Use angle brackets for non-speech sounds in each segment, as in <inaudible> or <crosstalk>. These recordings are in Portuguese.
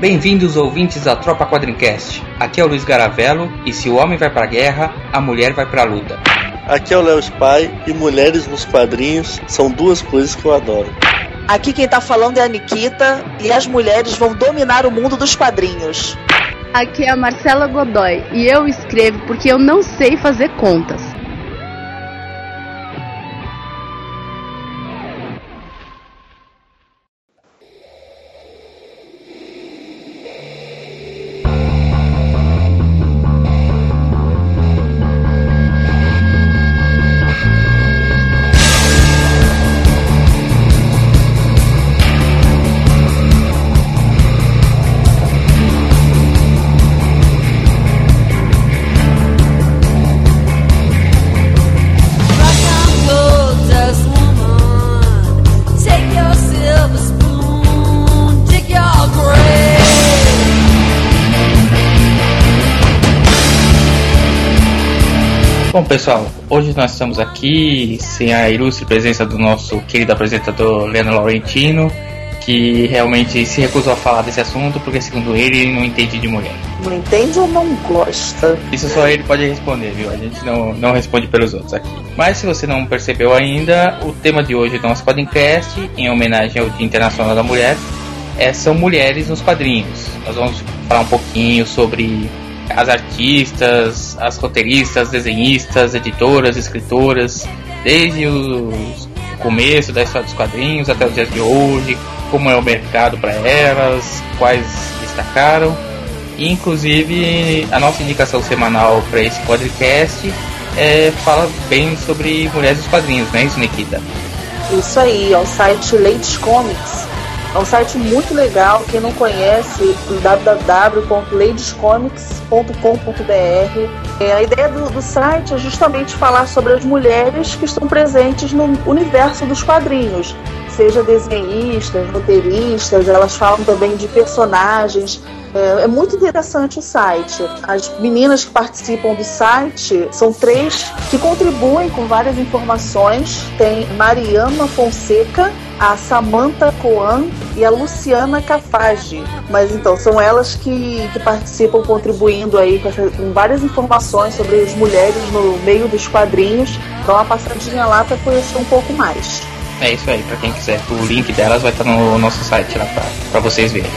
Bem-vindos ouvintes da Tropa Quadrincast. Aqui é o Luiz Garavello e se o homem vai pra guerra, a mulher vai pra luta. Aqui é o Léo Spy e mulheres nos quadrinhos são duas coisas que eu adoro. Aqui quem tá falando é a Nikita e as mulheres vão dominar o mundo dos quadrinhos. Aqui é a Marcela Godoy e eu escrevo porque eu não sei fazer contas. Pessoal, hoje nós estamos aqui sem a ilustre presença do nosso querido apresentador Leandro Laurentino, que realmente se recusou a falar desse assunto porque, segundo ele, ele não entende de mulher. Não entende ou não gosta? Isso só ele pode responder, viu? A gente não, não responde pelos outros aqui. Mas se você não percebeu ainda, o tema de hoje do nosso podcast, em homenagem ao Dia Internacional da Mulher, é, são mulheres nos quadrinhos. Nós vamos falar um pouquinho sobre as artistas, as roteiristas, desenhistas, editoras, escritoras, desde o começo da história dos quadrinhos até os dias de hoje, como é o mercado para elas, quais destacaram. Inclusive, a nossa indicação semanal para esse podcast é, fala bem sobre mulheres dos quadrinhos, né, isso, Nikita? Isso aí, é o site Ladies Comics. É um site muito legal. Quem não conhece, www.ladescomics.com.br. É, a ideia do, do site é justamente falar sobre as mulheres que estão presentes no universo dos quadrinhos. Seja desenhistas, roteiristas, elas falam também de personagens. É, é muito interessante o site. As meninas que participam do site são três que contribuem com várias informações. Tem Mariana Fonseca, a Samantha Coan e a Luciana Cafage. Mas então, são elas que, que participam contribuindo aí com, essa- com várias informações sobre as mulheres no meio dos quadrinhos. Dá uma passadinha lá para conhecer um pouco mais. É isso aí, para quem quiser. O link delas vai estar no nosso site lá para vocês verem.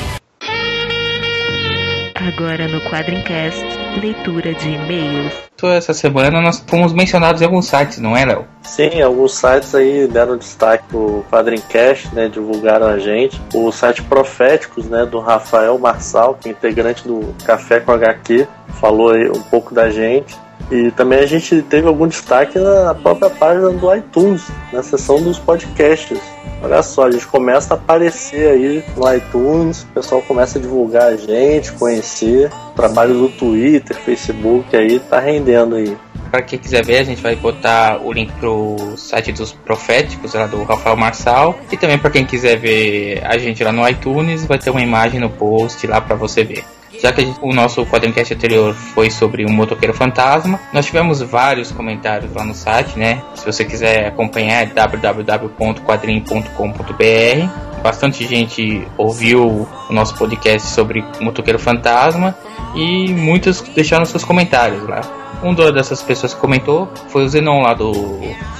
Agora no Quadrincast, leitura de e-mails. Então, essa semana nós fomos mencionados em alguns sites, não é, Léo? Sim, alguns sites aí deram destaque pro Quadrincast, né? Divulgaram a gente. O site Proféticos, né? Do Rafael Marçal, que é integrante do Café com HQ, falou aí um pouco da gente. E também a gente teve algum destaque na própria página do iTunes, na seção dos podcasts. Olha só, a gente começa a aparecer aí no iTunes, o pessoal começa a divulgar a gente, conhecer. O trabalho do Twitter, Facebook aí tá rendendo aí. Para quem quiser ver, a gente vai botar o link pro site dos Proféticos, lá do Rafael Marçal. E também para quem quiser ver a gente lá no iTunes, vai ter uma imagem no post lá para você ver. Já que gente- o nosso quadrincast anterior foi sobre um motoqueiro fantasma, nós tivemos vários comentários lá no site, né? Se você quiser acompanhar, é www.quadrim.com.br. Bastante gente ouviu o nosso podcast sobre o motoqueiro fantasma e muitos deixaram seus comentários lá. Um dessas pessoas que comentou foi o Zenon lá do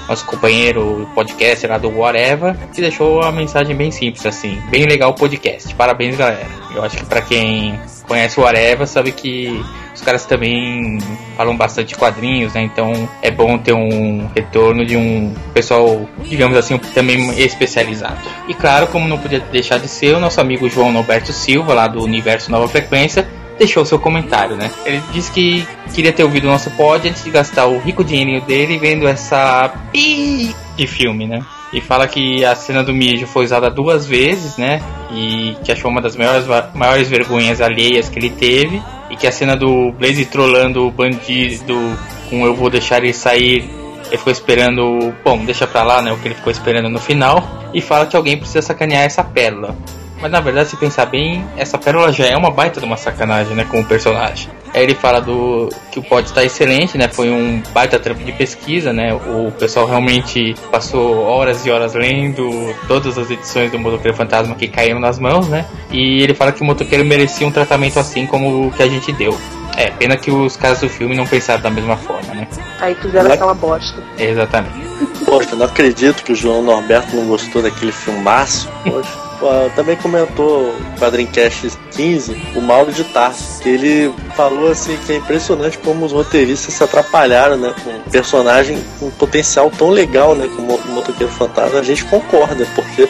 nosso companheiro podcast lá do Whatever, que deixou uma mensagem bem simples assim, bem legal o podcast. Parabéns, galera. Eu acho que pra quem conhece o Whatever sabe que os caras também falam bastante quadrinhos, né? Então é bom ter um retorno de um pessoal, digamos assim, também especializado. E claro, como não podia deixar de ser, o nosso amigo João Norberto Silva, lá do Universo Nova Frequência, deixou seu comentário, né? Ele disse que queria ter ouvido o nosso pod antes de gastar o rico dinheirinho dele vendo essa pi de filme, né? E fala que a cena do mijo foi usada duas vezes, né? E que achou uma das maiores, maiores vergonhas alheias que ele teve. e que a cena do Blaze trollando o bandido com eu vou deixar ele sair, ele ficou esperando, bom, deixa pra lá, né, o que ele ficou esperando no final, e fala que alguém precisa sacanear essa pérola. Mas na verdade, se pensar bem, essa pérola já é uma baita de uma sacanagem, né, com o personagem. Aí ele fala do que o pod está excelente, né? Foi um baita trampo de pesquisa, né? O pessoal realmente passou horas e horas lendo todas as edições do Motoqueiro Fantasma que caíram nas mãos, né? E ele fala que o motoqueiro merecia um tratamento assim como o que a gente deu. É, pena que os caras do filme não pensaram da mesma forma, né? Aí fizeram aquela bosta. Exatamente. Poxa, não acredito que o João Norberto não gostou daquele filmaço. Poxa. <laughs> Pô, Também comentou o Quadrincast 15, o Mauro de Tarso, que ele falou assim que é impressionante como os roteiristas se atrapalharam, né? Com um personagem com um potencial tão legal, né? Como o Motoqueiro Fantasma. A gente concorda, porque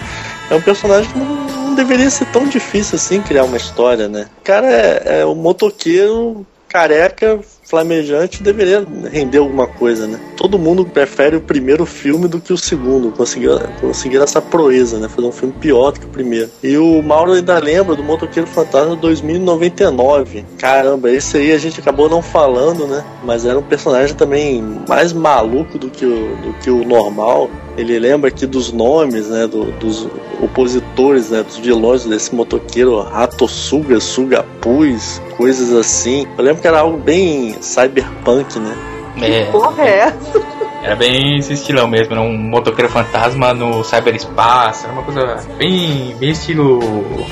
é um personagem que não, deveria ser tão difícil assim criar uma história, né? O cara é, é um motoqueiro careca, flamejante, deveria render alguma coisa, né? Todo mundo prefere o primeiro filme do que o segundo. Conseguiram essa proeza, né? Fazer um filme pior do que o primeiro. E o Mauro ainda lembra do Motoqueiro Fantasma 2099. Caramba, esse aí a gente acabou não falando, né? Mas era um personagem também mais maluco do que o, do que o normal. Ele lembra aqui dos nomes, né? do- dos opositores, né? Dos vilões desse motoqueiro Ratossuga, Sugapuz, coisas assim. Eu lembro que era algo bem cyberpunk, né? É, Porra, é essa? Era bem esse estilão mesmo, era um motoqueiro fantasma no cyberespaço, era uma coisa bem, bem estilo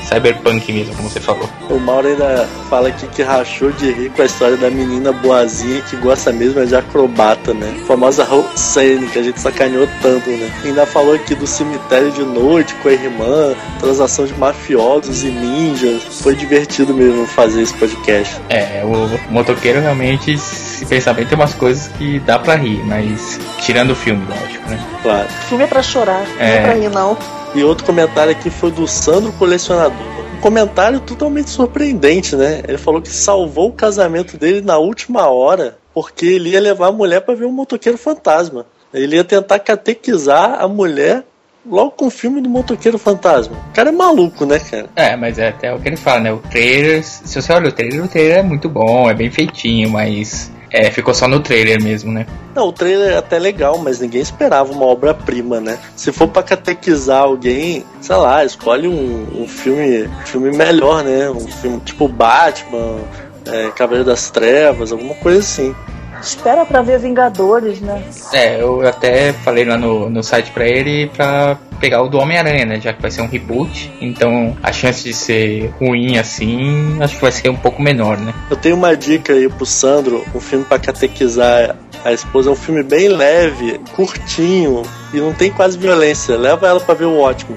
cyberpunk mesmo, como você falou. O Mauro ainda fala aqui que rachou de rir com a história da menina boazinha que gosta mesmo de acrobata, né? A famosa Roxane, que a gente sacaneou tanto, né? Ainda falou aqui do cemitério de noite com a irmã, transação de mafiosos e ninjas. Foi divertido mesmo fazer esse podcast. É, o motoqueiro realmente, se pensar bem, tem umas coisas que dá pra rir, mas tirando o filme, lógico, né? Claro. Filme é pra chorar, não É. é pra rir, não. E outro comentário aqui foi do Sandro Colecionador. Um comentário totalmente surpreendente, né? Ele falou que salvou o casamento dele na última hora porque ele ia levar a mulher para ver um motoqueiro fantasma. Ele ia tentar catequizar a mulher logo com o filme do motoqueiro fantasma. O cara é maluco, né, cara? É, mas é até o que ele fala, né? O trailer, se você olha o trailer, o trailer é muito bom, é bem feitinho, mas é, ficou só no trailer mesmo, né? Não, o trailer é até legal, mas ninguém esperava uma obra-prima, né? Se for pra catequizar alguém, sei lá, escolhe um, um filme, filme melhor, né? Um filme tipo Batman, é, Cavaleiro das Trevas, alguma coisa assim. Espera pra ver Vingadores, né? É, eu até falei lá no, no site pra ele pra pegar o do Homem-Aranha, né? Já que vai ser um reboot, então a chance de ser ruim assim, acho que vai ser um pouco menor, né? Eu tenho uma dica aí pro Sandro, um filme pra catequizar a esposa. É um filme bem leve, curtinho e não tem quase violência. Leva ela pra ver o ótimo.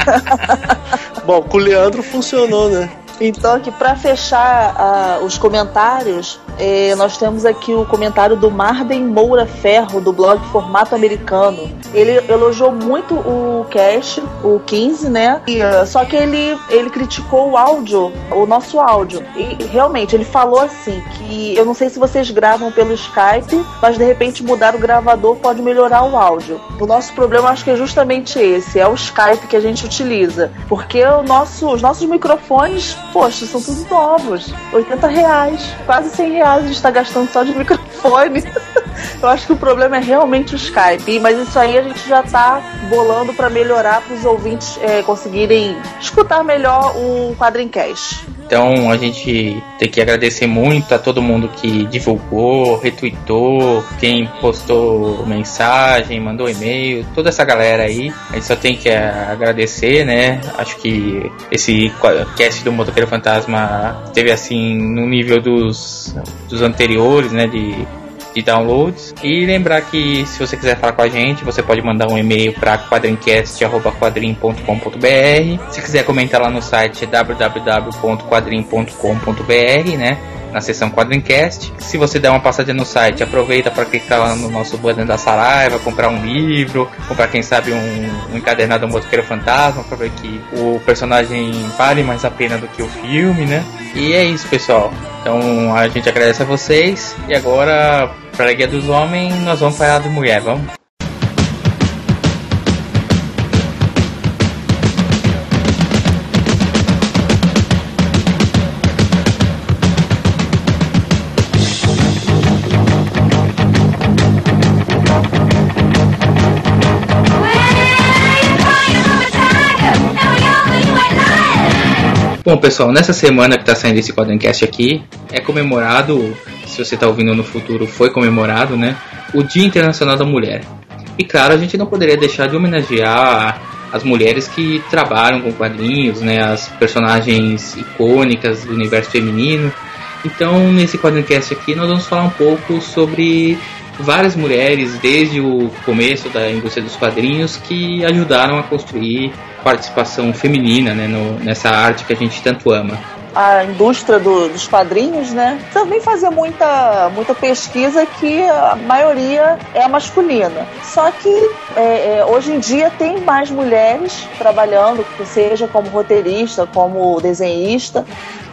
<laughs> Bom, com o Leandro funcionou, né? Então, aqui pra fechar ah, os comentários, eh, nós temos aqui o comentário do Marden Moura Ferro, do blog Formato Americano. Ele elogiou muito o cast, o 15, né? E, ah, só que ele, ele criticou o áudio, o nosso áudio. E realmente, ele falou assim: que eu não sei se vocês gravam pelo Skype, mas de repente mudar o gravador pode melhorar o áudio. O nosso problema acho que é justamente esse: é o Skype que a gente utiliza. Porque o nosso, os nossos microfones, poxa, são tudo novos. 80 reais, quase 100 reais a gente está gastando só de microfone. <laughs> Eu acho que o problema é realmente o Skype, mas isso aí a gente já tá bolando para melhorar para os ouvintes eh, conseguirem escutar melhor o Quadrincast. Então a gente tem que agradecer muito a todo mundo que divulgou, retweetou, quem postou mensagem, mandou e-mail, toda essa galera aí. A gente só tem que eh, agradecer, né? Acho que esse cast do Motoqueiro Fantasma teve assim no nível dos, dos anteriores, né? De de downloads. E lembrar que se você quiser falar com a gente, você pode mandar um e-mail para quadrincast.quadrim.com.br. Se quiser comentar lá no site www.quadrim.com.br, né? Na seção Quadrincast. Se você der uma passadinha no site, aproveita para clicar lá no nosso banner da Saraiva, comprar um livro, comprar, quem sabe, um, um encadernado do Motoqueiro Fantasma, para ver que o personagem vale mais a pena do que o filme, né? E é isso, pessoal. Então a gente agradece a vocês. E agora, para a Guia dos Homens, nós vamos a do Mulher, vamos? Bom, pessoal, nessa semana que está saindo esse Quadrincast aqui, é comemorado, se você está ouvindo no futuro, foi comemorado, né? O Dia Internacional da Mulher. E claro, a gente não poderia deixar de homenagear as mulheres que trabalham com quadrinhos, né? As personagens icônicas do universo feminino. Então, nesse Quadrincast aqui, nós vamos falar um pouco sobre várias mulheres, desde o começo da indústria dos quadrinhos, que ajudaram a construir participação feminina né, no- nessa arte que a gente tanto ama. A indústria do- dos quadrinhos, né? Também fazia muita, muita pesquisa que a maioria é masculina. Só que é, é, hoje em dia tem mais mulheres trabalhando, seja como roteirista, como desenhista.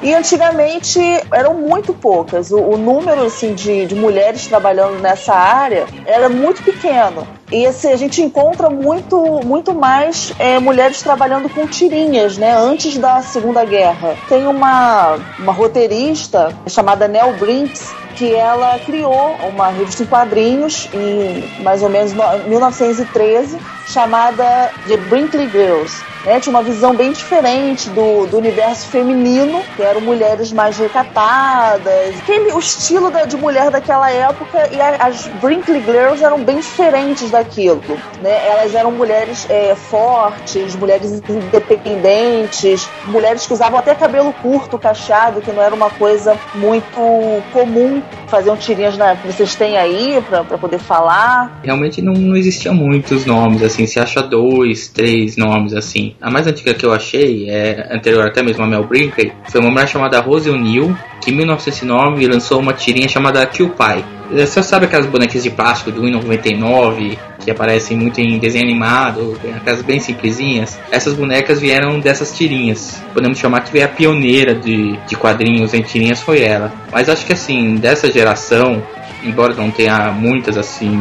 E antigamente eram muito poucas. O, o número assim, de, de mulheres trabalhando nessa área era muito pequeno. E assim, a gente encontra muito, muito mais é, mulheres trabalhando com tirinhas, né? Antes da Segunda Guerra. Tem uma, uma roteirista chamada Nell Brinks que ela criou uma revista em quadrinhos em mais ou menos no- 1913 chamada The Brinkley Girls. né? Tinha uma visão bem diferente do, do universo feminino, que eram mulheres mais recatadas, aquele, o estilo da- de mulher daquela época, e a- as Brinkley Girls eram bem diferentes daquilo. Né? Elas eram mulheres é, fortes, mulheres independentes, mulheres que usavam até cabelo curto, cacheado, que não era uma coisa muito comum. Faziam tirinhas na, que vocês têm aí pra poder falar. Realmente não, não existiam muitos nomes, assim, se acha dois, três nomes, assim. A mais antiga que eu achei, é anterior até mesmo a Mel Brinkley, foi uma mulher chamada Rose O'Neill, que em 1909 lançou uma tirinha chamada Kill Pie. Você sabe aquelas bonecas de plástico do 1,99 que aparecem muito em desenho animado, aquelas bem simplesinhas? Essas bonecas vieram dessas tirinhas. Podemos chamar que a pioneira de, de quadrinhos em tirinhas foi ela. Mas acho que assim, dessa geração, embora não tenha muitas assim,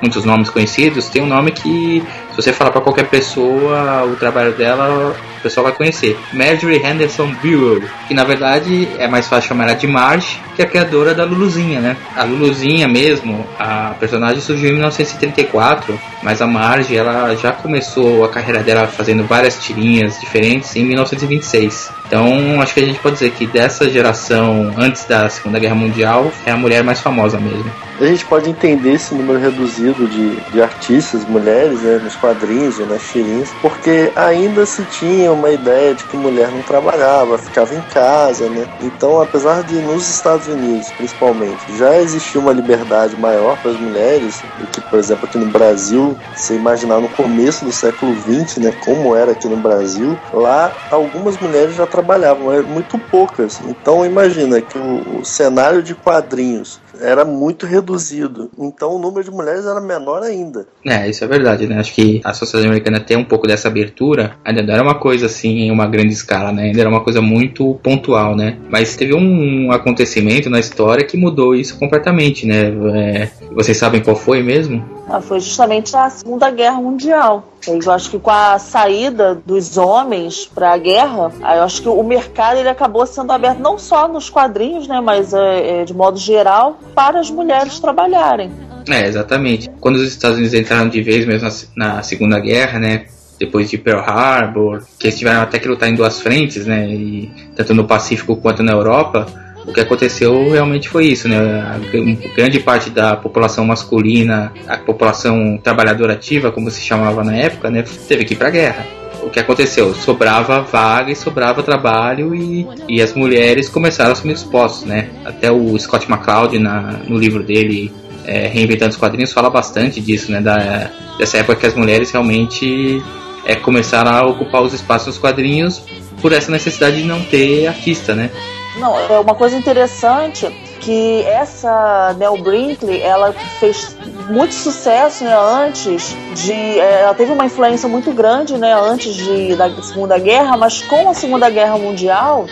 muitos nomes conhecidos, tem um nome que se você falar para qualquer pessoa o trabalho dela, o pessoal vai conhecer. Marjorie Henderson Buell, que na verdade é mais fácil chamar ela de Marge, que é a criadora da Luluzinha, né? A Luluzinha mesmo, a personagem surgiu em 1934, mas a Marge ela já começou a carreira dela fazendo várias tirinhas diferentes em 1926. Então, acho que a gente pode dizer que dessa geração antes da Segunda Guerra Mundial é a mulher mais famosa mesmo. A gente pode entender esse número reduzido de, de artistas, mulheres, né, nos quadrinhos ou nas tirinhas, porque ainda se tinha uma ideia de que mulher não trabalhava, ficava em casa, né? Então, apesar de nos Estados Unidos, principalmente, já existia uma liberdade maior para as mulheres do que, por exemplo, aqui no Brasil, você imaginar no começo do século XX, né, como era aqui no Brasil, lá algumas mulheres já trabalhavam, muito poucas. Então, imagina que o, o cenário de quadrinhos era muito reduzido. Então o número de mulheres era menor ainda. É, isso é verdade, né? Acho que a sociedade americana tem um pouco dessa abertura, ainda não era uma coisa assim em uma grande escala, né? Ainda era uma coisa muito pontual, né? Mas teve um acontecimento na história que mudou isso completamente, né? É, vocês sabem qual foi mesmo? Ah, foi justamente a Segunda Guerra Mundial. Eu acho que com a saída dos homens para a guerra, eu acho que o mercado ele acabou sendo aberto não só nos quadrinhos, né, mas é, é, de modo geral para as mulheres trabalharem. É, exatamente. Quando os Estados Unidos entraram de vez mesmo na, na Segunda Guerra, né? Depois de Pearl Harbor, que eles tiveram até que lutar em duas frentes, né? E, tanto no Pacífico quanto na Europa, o que aconteceu realmente foi isso, né? A gr- grande parte da população masculina, a população trabalhadora ativa, como se chamava na época, né? Teve que ir pra guerra. O que aconteceu? Sobrava vaga e sobrava trabalho e, e as mulheres começaram a assumir os postos, né? Até o Scott McCloud, na, no livro dele, é, Reinventando os Quadrinhos, fala bastante disso, né? Da, dessa época que as mulheres realmente é, começaram a ocupar os espaços nos quadrinhos por essa necessidade de não ter artista, né? Não, é uma coisa interessante que essa Nell Brinkley, ela fez muito sucesso né, antes de. é, Ela teve uma influência muito grande né, antes de, da Segunda Guerra, mas com a Segunda Guerra Mundial,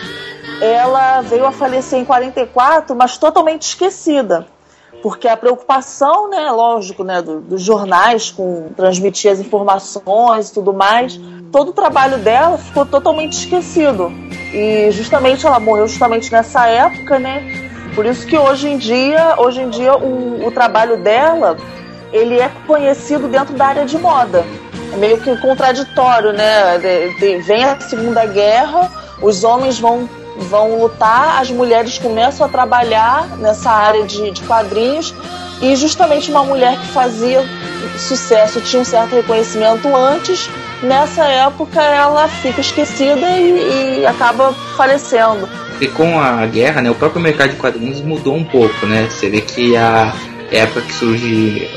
ela veio a falecer em 44, mas totalmente esquecida. Porque a preocupação, né, lógico, né, do- dos jornais com transmitir as informações e tudo mais, todo o trabalho dela ficou totalmente esquecido. E justamente ela morreu justamente nessa época, né? Por isso que hoje em dia, hoje em dia o, o trabalho dela, ele é conhecido dentro da área de moda. É meio que contraditório, né? De- de- vem a Segunda Guerra, Os homens vão, vão lutar, as mulheres começam a trabalhar nessa área de, de quadrinhos e justamente uma mulher que fazia sucesso, tinha um certo reconhecimento antes, nessa época ela fica esquecida e, e acaba falecendo. E com a guerra, né, o próprio mercado de quadrinhos mudou um pouco, né? Você vê que a época que surge.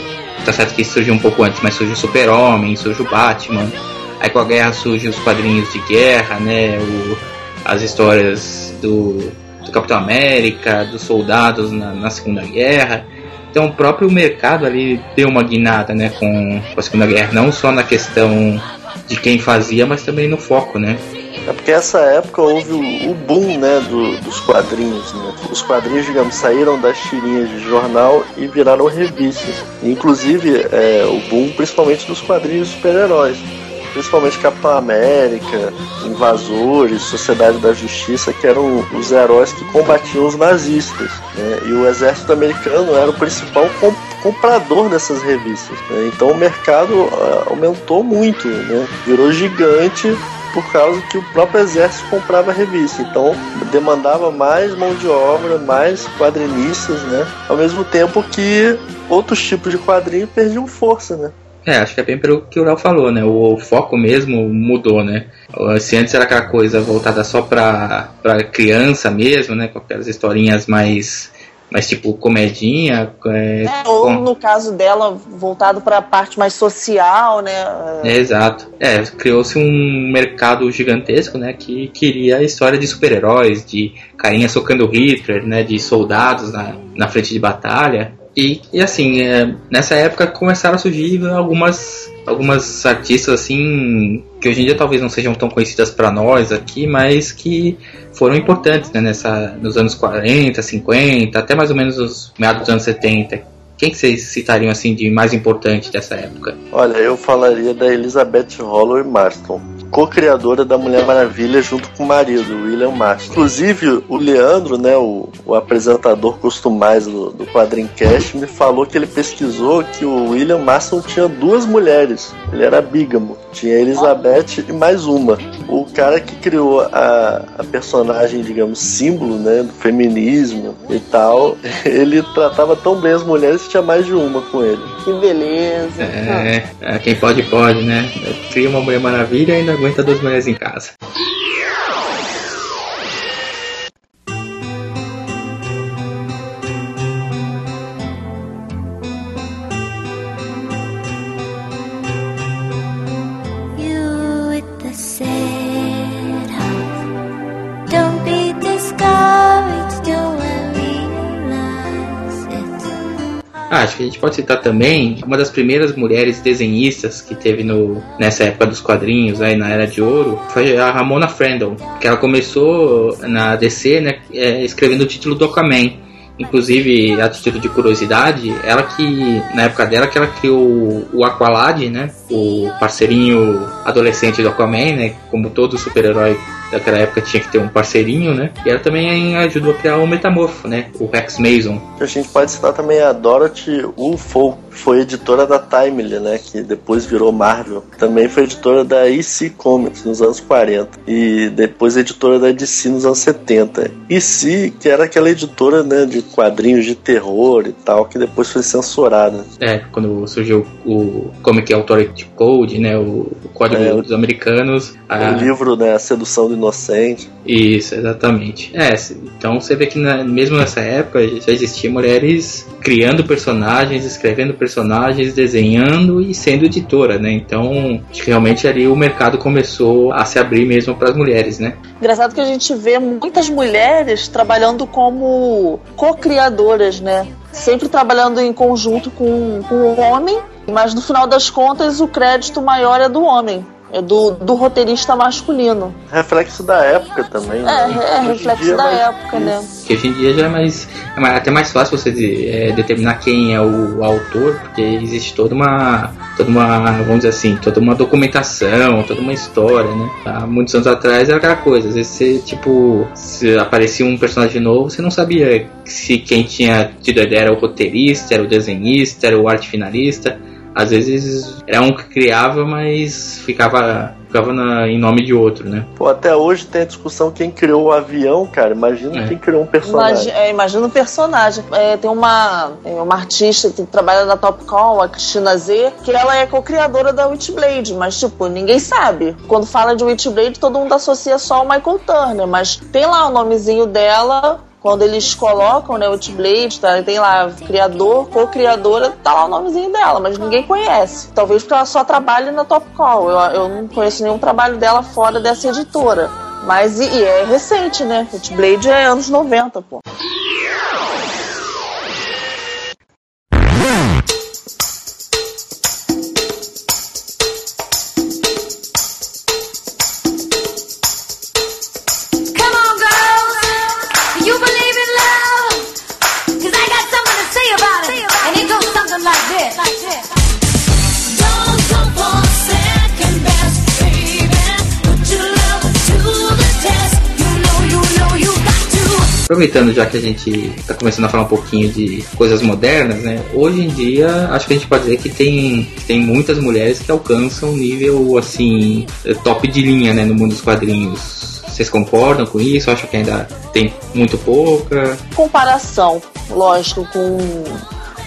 Tá certo que surge um pouco antes, mas surge o Super-Homem, surge o Batman. Aí com a guerra surgem os quadrinhos de guerra, né? O, as histórias do, do Capitão América, dos soldados na, na Segunda Guerra. Então o próprio mercado ali deu uma guinada, né, com, a Segunda Guerra, não só na questão de quem fazia, mas também no foco, né? É porque essa época houve o, boom, né, do- dos quadrinhos, né? Os quadrinhos, digamos, saíram das tirinhas de jornal e viraram revistas. Inclusive, é, o boom principalmente dos quadrinhos super-heróis. Principalmente Capitão América, Invasores, Sociedade da Justiça, que eram os heróis que combatiam os nazistas. né? E o exército americano era o principal com- comprador dessas revistas. né? Então o mercado ah, aumentou muito, né? virou gigante por causa que o próprio exército comprava a revista. Então demandava mais mão de obra, mais quadrinistas, né? Ao mesmo tempo que outros tipos de quadrinho perdiam força, né? É, acho que é bem pelo que o Léo falou, né? O, foco mesmo mudou, né? Se antes era aquela coisa voltada só pra, pra criança mesmo, né? Com aquelas historinhas mais, mais tipo comedinha. É, É, ou com- no caso dela, voltado para a parte mais social, né? É, exato. É, criou-se um mercado gigantesco, né, que queria a história de super-heróis, de carinha socando Hitler, né, de soldados na, na frente de batalha. E, e assim, é, nessa época começaram a surgir algumas algumas artistas assim que hoje em dia talvez não sejam tão conhecidas para nós aqui, mas que foram importantes, né, nessa nos anos 40, 50, até mais ou menos os meados dos anos 70. Quem que vocês citariam assim de mais importante dessa época? Olha, eu falaria da Elizabeth Holloway Marston, co-criadora da Mulher Maravilha junto com o marido, William Marston. Inclusive, o Leandro, né, o, o apresentador costumais do, do Quadrincast, me falou que ele pesquisou que o William Marston tinha duas mulheres. Ele era bígamo. Tinha Elizabeth e mais uma. O cara que criou a, a personagem, digamos, símbolo, né, do feminismo e tal, <laughs> ele tratava tão bem as mulheres que tinha mais de uma com ele. Que beleza. É, é, quem pode, pode, né? Cria uma Mulher Maravilha e ainda aguenta duas mulheres em casa. Acho que a gente pode citar também uma das primeiras mulheres desenhistas que teve no, nessa época dos quadrinhos, aí na Era de Ouro, foi a Ramona Frandle, que ela começou na DC, né, é, escrevendo o título do Aquaman. Inclusive, a título de curiosidade, ela que, na época dela, que ela criou o Aqualad, né, o parceirinho adolescente do Aquaman, né, como todo super-herói daquela época tinha que ter um parceirinho, né, e ela também ajudou a criar o Metamorfo, né, o Rex Mason. A gente pode citar também a Dorothy que foi editora da Timely, né, que depois virou Marvel. Também foi editora da EC Comics nos anos 40 e depois editora da DC nos anos 70. EC, que era aquela editora, né, de quadrinhos de terror e tal, que depois foi censurada. É, quando surgiu o Comic Authority Code, né, o, código É, dos americanos. a- O livro, né, A Sedução do Inocente. Isso, exatamente. É, então você vê que na- mesmo nessa época já existia mulheres criando personagens, escrevendo personagens, desenhando e sendo editora, né? Então, realmente ali o mercado começou a se abrir mesmo para as mulheres, né? Engraçado que a gente vê muitas mulheres trabalhando como co-criadoras, né? Sempre trabalhando em conjunto com, com o homem, mas no final das contas o crédito maior é do homem, é do, do roteirista masculino. Reflexo da época também. É, né? é reflexo dia, da mas- época, né? Que hoje em dia já é mais. É mais- até mais fácil você de- é, determinar quem é o autor, porque existe toda uma. toda uma. vamos dizer assim, toda uma documentação, toda uma história, né? Há muitos anos atrás era aquela coisa, às vezes você, tipo, se aparecia um personagem novo, você não sabia se quem tinha tido a ideia era o roteirista, era o desenhista, era o arte finalista. Às vezes era um que criava, mas ficava ficava na- em nome de outro, né? Pô, até hoje tem a discussão quem criou o avião, cara. Imagina É. quem criou um personagem. Imagi- é, imagina o personagem. É, tem uma, é, uma artista que trabalha na Topcom, a Cristina Z, que ela é co-criadora da Witchblade, mas, tipo, ninguém sabe. Quando fala de Witchblade, todo mundo associa só o Michael Turner, mas tem lá o nomezinho dela. Quando eles colocam, né, Witchblade, tá, tem lá criador, co-criadora, tá lá o nomezinho dela, mas ninguém conhece. Talvez porque ela só trabalhe na Topcom. Eu, eu não conheço nenhum trabalho dela fora dessa editora. Mas e, e é recente, né? Witchblade é anos 90, pô. Aproveitando já que a gente tá começando a falar um pouquinho de coisas modernas, né? Hoje em dia, acho que a gente pode dizer que tem, tem muitas mulheres que alcançam nível, assim, eh, top de linha, né? No mundo dos quadrinhos. Vocês concordam com isso? Acham que ainda tem muito pouca? comparação, lógico, com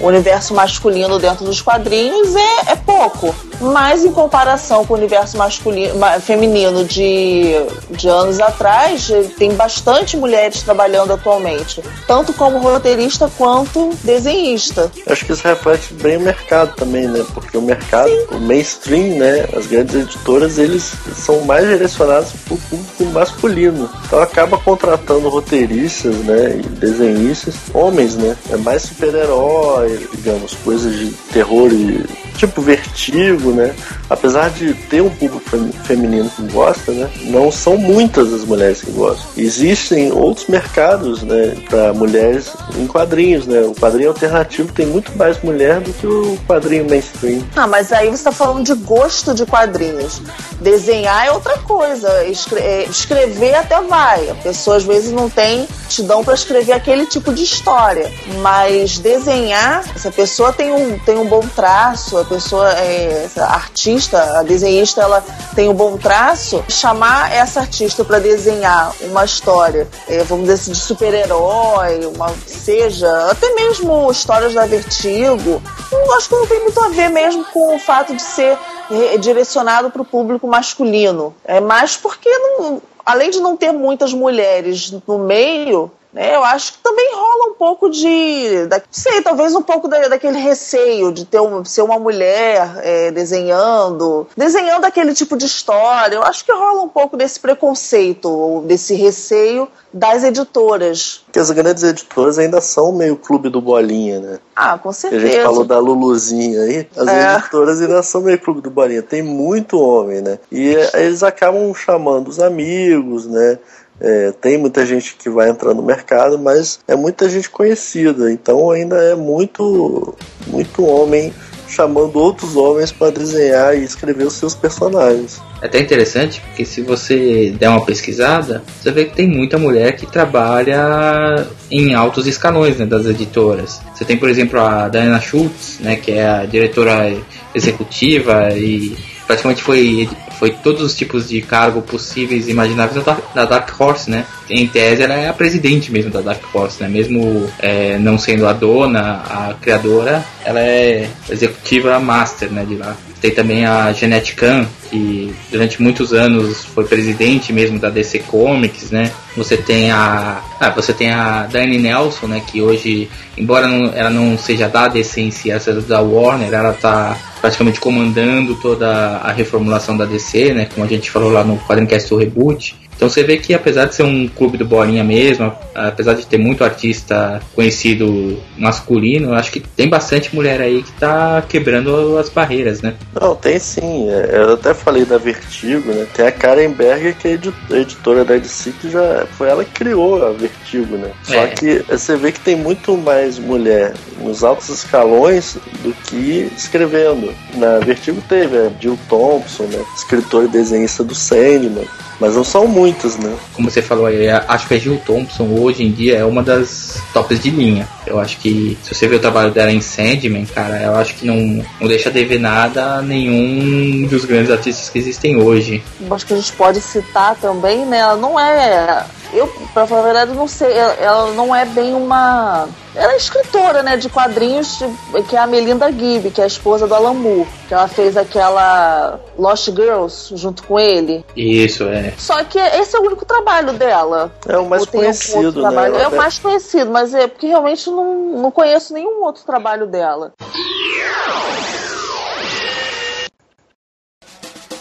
o universo masculino dentro dos quadrinhos é, é pouco. Mas em comparação com o universo masculino, ma- feminino de, de anos atrás, tem bastante mulheres trabalhando atualmente, tanto como roteirista quanto desenhista. Acho que isso reflete bem o mercado também, né? Porque o mercado, o mainstream, né? As grandes editoras, eles são mais direcionados para o público masculino. Então acaba contratando roteiristas, né? E desenhistas, homens, né? É mais super-herói, digamos, coisas de terror e tipo vertigo, né? Apesar de ter um público fem- feminino que gosta, né? Não são muitas as mulheres que gostam. Existem outros mercados, né? Para mulheres em quadrinhos, né? O quadrinho alternativo tem muito mais mulher do que o quadrinho mainstream. Ah, mas aí você tá falando de gosto de quadrinhos. Desenhar é outra coisa. Escre- é, escrever até vai. A pessoa às vezes não tem aptidão para escrever aquele tipo de história. Mas desenhar, se a pessoa tem um, tem um bom traço, pessoa é artista, a desenhista, ela tem um bom traço, chamar essa artista para desenhar uma história, é, vamos dizer assim, de super-herói, uma seja, até mesmo histórias da Vertigo, eu acho que não tem muito a ver mesmo com o fato de ser eh, direcionado para o público masculino. É mais porque, não- além de não ter muitas mulheres no meio, né, eu acho que também rola um pouco de. Da, sei, talvez um pouco da- daquele receio de ter um, ser uma mulher eh, desenhando, desenhando aquele tipo de história. Eu acho que rola um pouco desse preconceito, ou desse receio das editoras. Porque as grandes editoras ainda são meio clube do bolinha, né? Ah, com Que a certeza. gente falou da Luluzinha aí, as É. editoras ainda são meio clube do bolinha. Tem muito homem, né? E é, eles acabam chamando os amigos, né? É, tem muita gente que vai entrar no mercado, mas é muita gente conhecida. Então ainda é muito, muito homem chamando outros homens para desenhar e escrever os seus personagens. É até interessante, porque se você der uma pesquisada, você vê que tem muita mulher que trabalha em altos escalões né, das editoras. Você tem, por exemplo, a Diana Schultz, né, que é a diretora executiva e praticamente foi, foi todos os tipos de cargo possíveis e imagináveis da, da Dark Horse, né? Em tese, ela é a presidente mesmo da Dark Horse, né? Mesmo é, não sendo a dona, a criadora, ela é executiva master, né, de lá. Tem também a Jeanette Kahn, que durante muitos anos foi presidente mesmo da DC Comics, né? Você tem a, ah, você tem a Dani Nelson, né? Que hoje, embora não- ela não seja da DC em si, ela seja da Warner, ela tá praticamente comandando toda a reformulação da DC, né? Como a gente falou lá no Quadrincast do Reboot. Então você vê que apesar de ser um clube do bolinha mesmo, apesar de ter muito artista conhecido masculino, acho que tem bastante mulher aí que tá quebrando as barreiras, né? Não, tem sim. É, Eu até falei da Vertigo, né? Tem a Karen Berger, que é edi- editora da DC, que já foi ela que criou a Vertigo, né? Só É. que você vê que tem muito mais mulher nos altos escalões do que escrevendo. Na Vertigo teve a Jill Thompson, né? escritor e desenhista do Sandman. Mas não são muitos, né? Como você falou aí, acho que a Jill Thompson hoje em dia é uma das tops de linha. Eu acho que se você ver o trabalho dela em Sandman, cara, eu acho que não, não deixa de ver nada a nenhum dos grandes artistas que existem hoje. Acho que a gente pode citar também, né? Ela não é. Eu, pra falar a verdade, não sei. Ela, ela não é bem uma. Ela é escritora, né, de quadrinhos, de- que é a Melinda Gibb, que é a esposa do Alan Moore. Que ela fez aquela Lost Girls junto com ele. Isso, é. Só que esse é o único trabalho dela. É o mais conhecido, outro né? trabalho? É o mais conhecido, mas é porque realmente não, não conheço nenhum outro trabalho dela.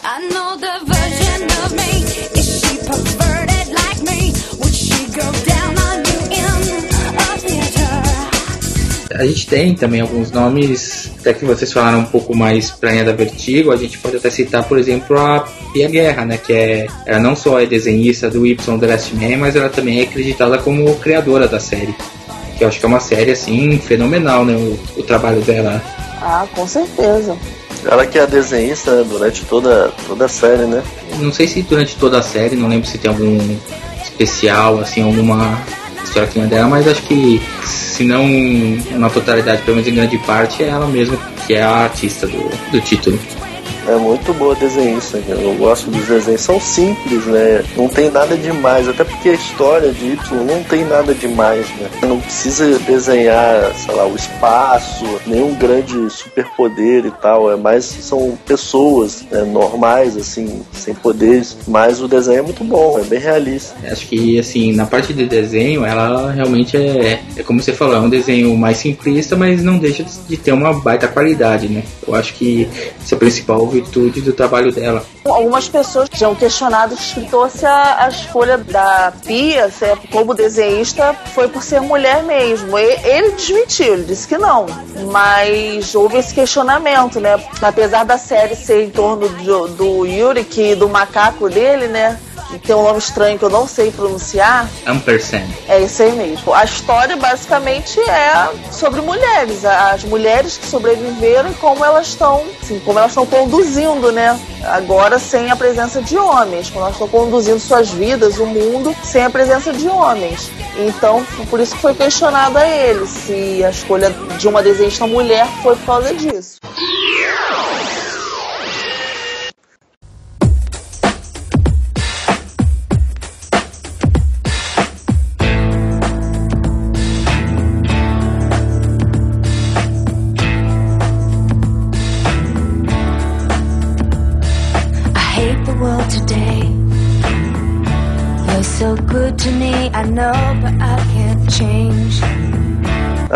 I know the A gente tem também alguns nomes, até que vocês falaram um pouco mais pra linha da Vertigo, a gente pode até citar, por exemplo, a Pia Guerra, né? Que é. Ela não só é desenhista do Y The Last Man, mas ela também é acreditada como criadora da série. Que eu acho que é uma série assim fenomenal, né? O, o trabalho dela. Ah, com certeza. Ela que é a desenhista durante toda, toda a série, né? Não sei se durante toda a série, não lembro se tem algum especial, assim, alguma história é dela, mas acho que se não na totalidade, pelo menos em grande parte, é ela mesma que é a artista do, do título. É muito boa desenhista, eu gosto dos desenhos. São simples, né? Não tem nada demais, até porque a história de Y não tem nada demais, né? Não precisa desenhar, sei lá, o espaço, nenhum grande superpoder e tal. É mais são pessoas né, normais, assim, sem poderes. Mas o desenho é muito bom, é bem realista. Acho que, assim, na parte de desenho, ela realmente é, é como você falou, é um desenho mais simplista, mas não deixa de ter uma baita qualidade, né? Eu acho que essa é a principal virtude do trabalho dela. Algumas pessoas tinham questionado escritor se a, a escolha da Pia se é como desenhista foi por ser mulher mesmo. E- ele desmentiu, ele disse que não. Mas houve esse questionamento, né? Apesar da série ser em torno do, do Yuri e do macaco dele, né? Que tem um nome estranho que eu não sei pronunciar. Ampersand. É isso aí mesmo. A história basicamente é sobre mulheres, as mulheres que sobreviveram e como elas estão, assim, como elas estão conduzindo, né? Agora sem a presença de homens, como elas estão conduzindo suas vidas, o mundo sem a presença de homens. Então, por isso que foi questionado a ele se a escolha de uma desenhista mulher foi por causa disso.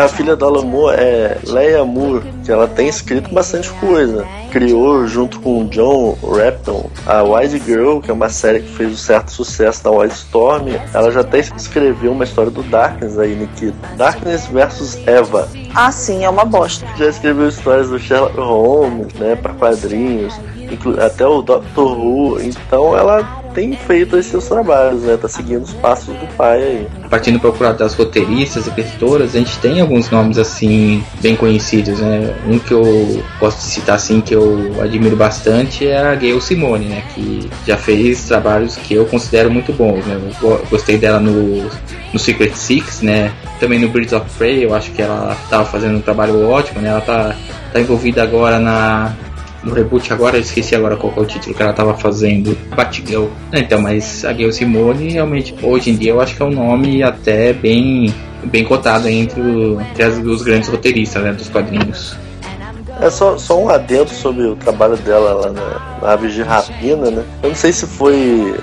A filha do Alan Moore é Leia Moore, que ela tem escrito bastante coisa. Criou, junto com o John Rapton, a Wise Girl, que é uma série que fez um certo sucesso da Wildstorm. Ela já até escreveu uma história do Darkness aí, Nikita. Darkness versus Eva. Ah, sim, é uma bosta. Já escreveu histórias do Sherlock Holmes, né, para quadrinhos, até o Doctor Who. Então ela tem feito esses seus trabalhos, né? Tá seguindo os passos do pai aí. Partindo procurar das roteiristas e escritoras, a gente tem alguns nomes assim bem conhecidos, né? Um que eu posso citar assim que eu admiro bastante é a Gail Simone, né? Que já fez trabalhos que eu considero muito bons, né? Eu go- gostei dela no, no Secret Six, né? Também no Birds of Prey, eu acho que ela estava fazendo um trabalho ótimo, né? Ela tá, tá envolvida agora na no reboot agora, esqueci agora qual é o título que ela tava fazendo. Batgirl. Então, mas a Gail Simone realmente, hoje em dia, eu acho que é um nome até bem, bem cotado entre, entre as, os grandes roteiristas né, dos quadrinhos. É só, só um adendo sobre o trabalho dela lá na, na Aves de Rapina, né? Eu não sei se foi.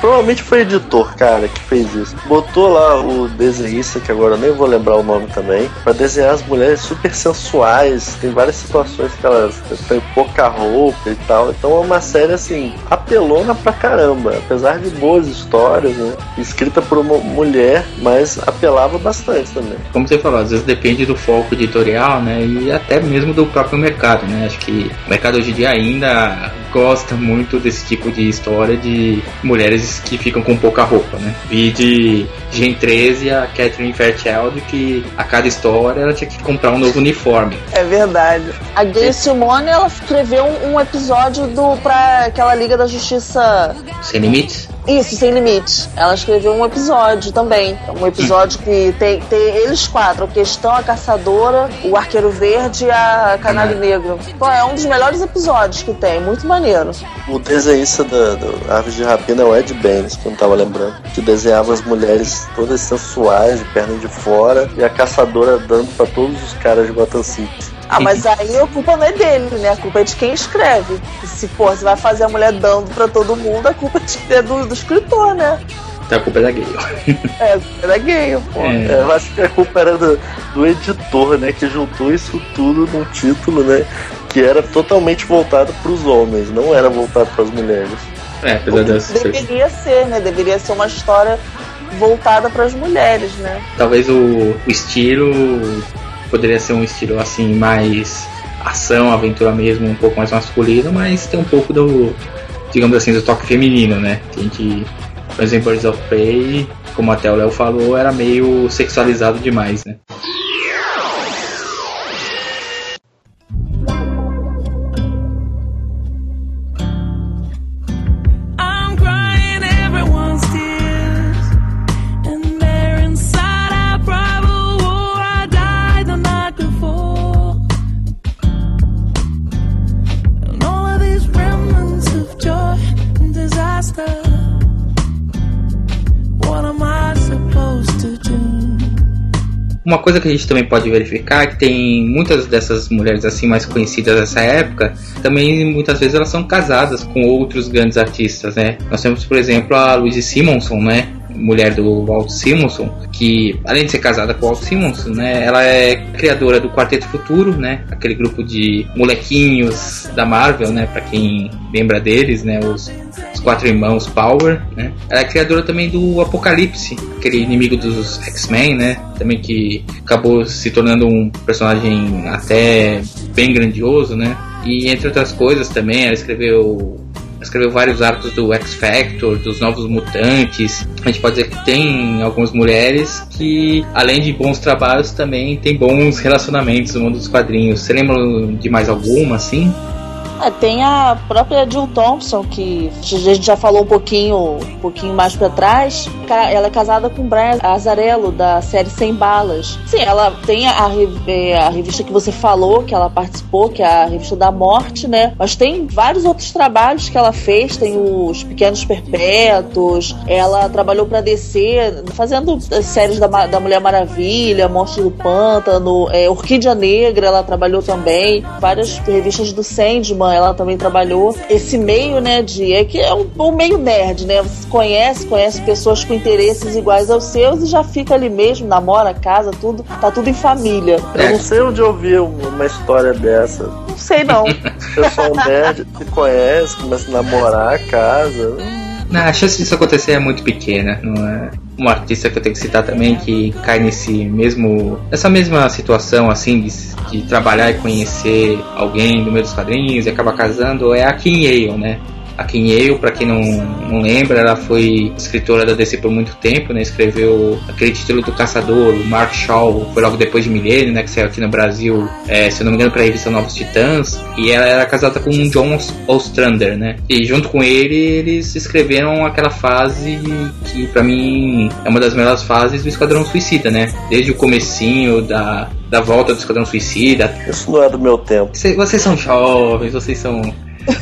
Provavelmente foi editor, cara, que fez isso. Botou lá o desenhista, que agora eu nem vou lembrar o nome também, pra desenhar as mulheres super sensuais. Tem várias situações que elas têm pouca roupa e tal. Então é uma série assim, apelona pra caramba. Apesar de boas histórias, né? Escrita por uma mulher, mas apelava bastante também. Como você falou, às vezes depende do foco editorial, né? E até mesmo do próprio mercado, né? Acho que o mercado hoje em dia ainda gosta muito desse tipo de história de mulheres que ficam com pouca roupa, né? Vi de Gen 13, a Catherine Fairchild, que a cada história ela tinha que comprar um novo uniforme. É verdade. A Gay Simone, ela escreveu um, um episódio do pra aquela Liga da Justiça. Sem limites? Isso, Sem Limites. Ela escreveu um episódio também. Um episódio que tem, tem eles quatro: a Questão, a Caçadora, o Arqueiro Verde e a Canário Negro. Pô, é um dos melhores episódios que tem. Muito maneiro. O desenhista da, do Aves de Rapina é o Ed Baines, que eu não tava lembrando. Que desenhava as mulheres todas sensuais, de perna de fora, e a caçadora dando pra todos os caras de Gotham City. Ah, mas aí a culpa não é dele, né? A culpa é de quem escreve. Se for, você vai fazer a mulher dando pra todo mundo, a culpa é do, do escritor, né? Então a culpa é da Gale. É, a culpa é da gay, pô. É. É, eu acho que a culpa era do, do editor, né? Que juntou isso tudo num título, né? Que era totalmente voltado pros homens, não era voltado pras mulheres. É, apesar dessas. Deveria ser, né? Deveria ser uma história voltada pras mulheres, né? Talvez o, o estilo poderia ser um estilo assim mais ação, aventura mesmo, um pouco mais masculino, mas tem um pouco do, digamos assim, do toque feminino, né? Que a gente, por exemplo, Birds of Prey, como até o Léo falou, era meio sexualizado demais, né? Coisa que a gente também pode verificar é que tem muitas dessas mulheres assim mais conhecidas dessa época, também muitas vezes elas são casadas com outros grandes artistas, né? Nós temos, por exemplo, a Louise Simonson, né? Mulher do Walt Simonson, que além de ser casada com o Walt Simonson, né, ela é criadora do Quarteto Futuro, né, aquele grupo de molequinhos da Marvel, né, para quem lembra deles, né, os, os quatro irmãos Power, né. Ela é criadora também do Apocalipse, aquele inimigo dos X-Men, né, também que acabou se tornando um personagem até bem grandioso, né. E entre outras coisas também, ela escreveu escreveu vários arcos do X Factor, dos Novos Mutantes. A gente pode dizer que tem algumas mulheres que, além de bons trabalhos, também tem bons relacionamentos no mundo dos quadrinhos. Você lembra de mais alguma, assim? É, tem a própria Jill Thompson, que a gente já falou um pouquinho, um pouquinho mais pra trás. Ela é casada com o Brian Azarello, da série Sem Balas. Sim, ela tem a, é, a revista que você falou, que ela participou, que é a revista da Morte, né? Mas tem vários outros trabalhos que ela fez, tem os Pequenos Perpétuos, ela trabalhou pra DC, fazendo as séries da, da Mulher Maravilha, Monstro do Pântano, é, Orquídea Negra, ela trabalhou também, várias revistas do Sandman, ela também trabalhou. Esse meio, né, de. É que é um, um meio nerd, né? Você conhece, conhece pessoas com interesses iguais aos seus e já fica ali mesmo, namora, casa, tudo, tá tudo em família. Eu não sei onde eu vi uma história dessa. Não sei não. O <laughs> pessoal nerd se conhece, começa a namorar, casa. Não, a chance disso acontecer é muito pequena. Não é? Um artista que eu tenho que citar também que cai nesse mesmo. nessa mesma situação assim de, de trabalhar e conhecer alguém do meio dos quadrinhos e acabar casando é a Kim Yale, né? A Kim Yale, pra quem não, não lembra, ela foi escritora da DC por muito tempo, né? Escreveu aquele título do Caçador, o Mark Shaw, foi logo depois de Milênio, né? Que saiu aqui no Brasil, é, se eu não me engano, pra revista Novos Titãs. E ela era casada com o John Ostrander, né? E junto com ele, eles escreveram aquela fase que pra mim é uma das melhores fases do Esquadrão Suicida, né? Desde o comecinho da, da volta do Esquadrão Suicida, Isso não é do meu tempo. Cê- vocês são jovens, vocês são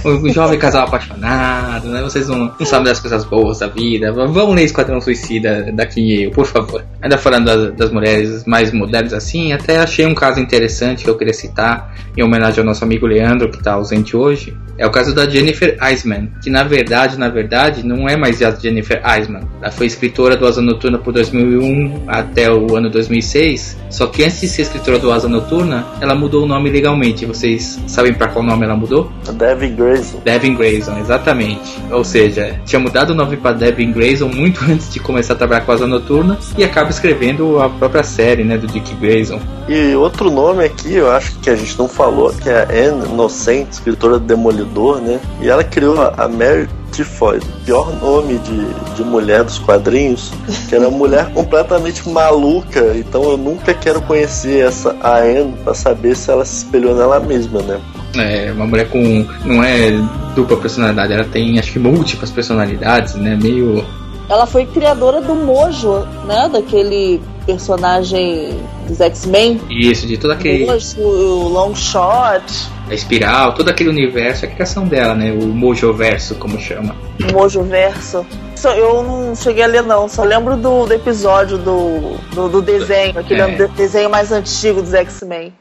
um jovem casal apaixonado, né? Vocês não, não sabem das coisas boas da vida. Vamos ler Esquadrão Suicida daqui eu, por favor. Ainda falando das, das mulheres mais modernas assim, até achei um caso interessante que eu queria citar em homenagem ao nosso amigo Leandro, que está ausente hoje. É o caso da Jennifer Eisman, que na verdade, na verdade, não é mais a Jennifer Eisman. Ela foi escritora do Asa Noturna por 2001 até o ano 2006. Só que antes de ser escritora do Asa Noturna, ela mudou o nome legalmente. Vocês sabem para qual nome ela mudou? Devin Grayson. Devin Grayson, exatamente. Ou seja, tinha mudado o nome para Devin Grayson muito <laughs> antes de começar a trabalhar com a Asa Noturna e acaba escrevendo a própria série, né, do Dick Grayson. E outro nome aqui, eu acho que a gente não falou, que é a Anne Innocent, escritora do Demolidor, né? E ela criou a Mary Tifoid, pior nome de, de mulher dos quadrinhos, que era uma mulher completamente maluca, então eu nunca quero conhecer essa Anne pra saber se ela se espelhou nela mesma, né? É, uma mulher com. não é dupla personalidade, ela tem acho que múltiplas personalidades, né? Meio. Ela foi criadora do Mojo, né? Daquele personagem dos X-Men. Isso, de todo aquele. Mojo, o Longshot, A espiral, todo aquele universo é a criação dela, né? O Mojoverso, como chama. Mojo Verso. Eu não cheguei a ler, não. Só lembro do, do episódio do, do, do desenho, aquele É. de- desenho mais antigo dos X-Men.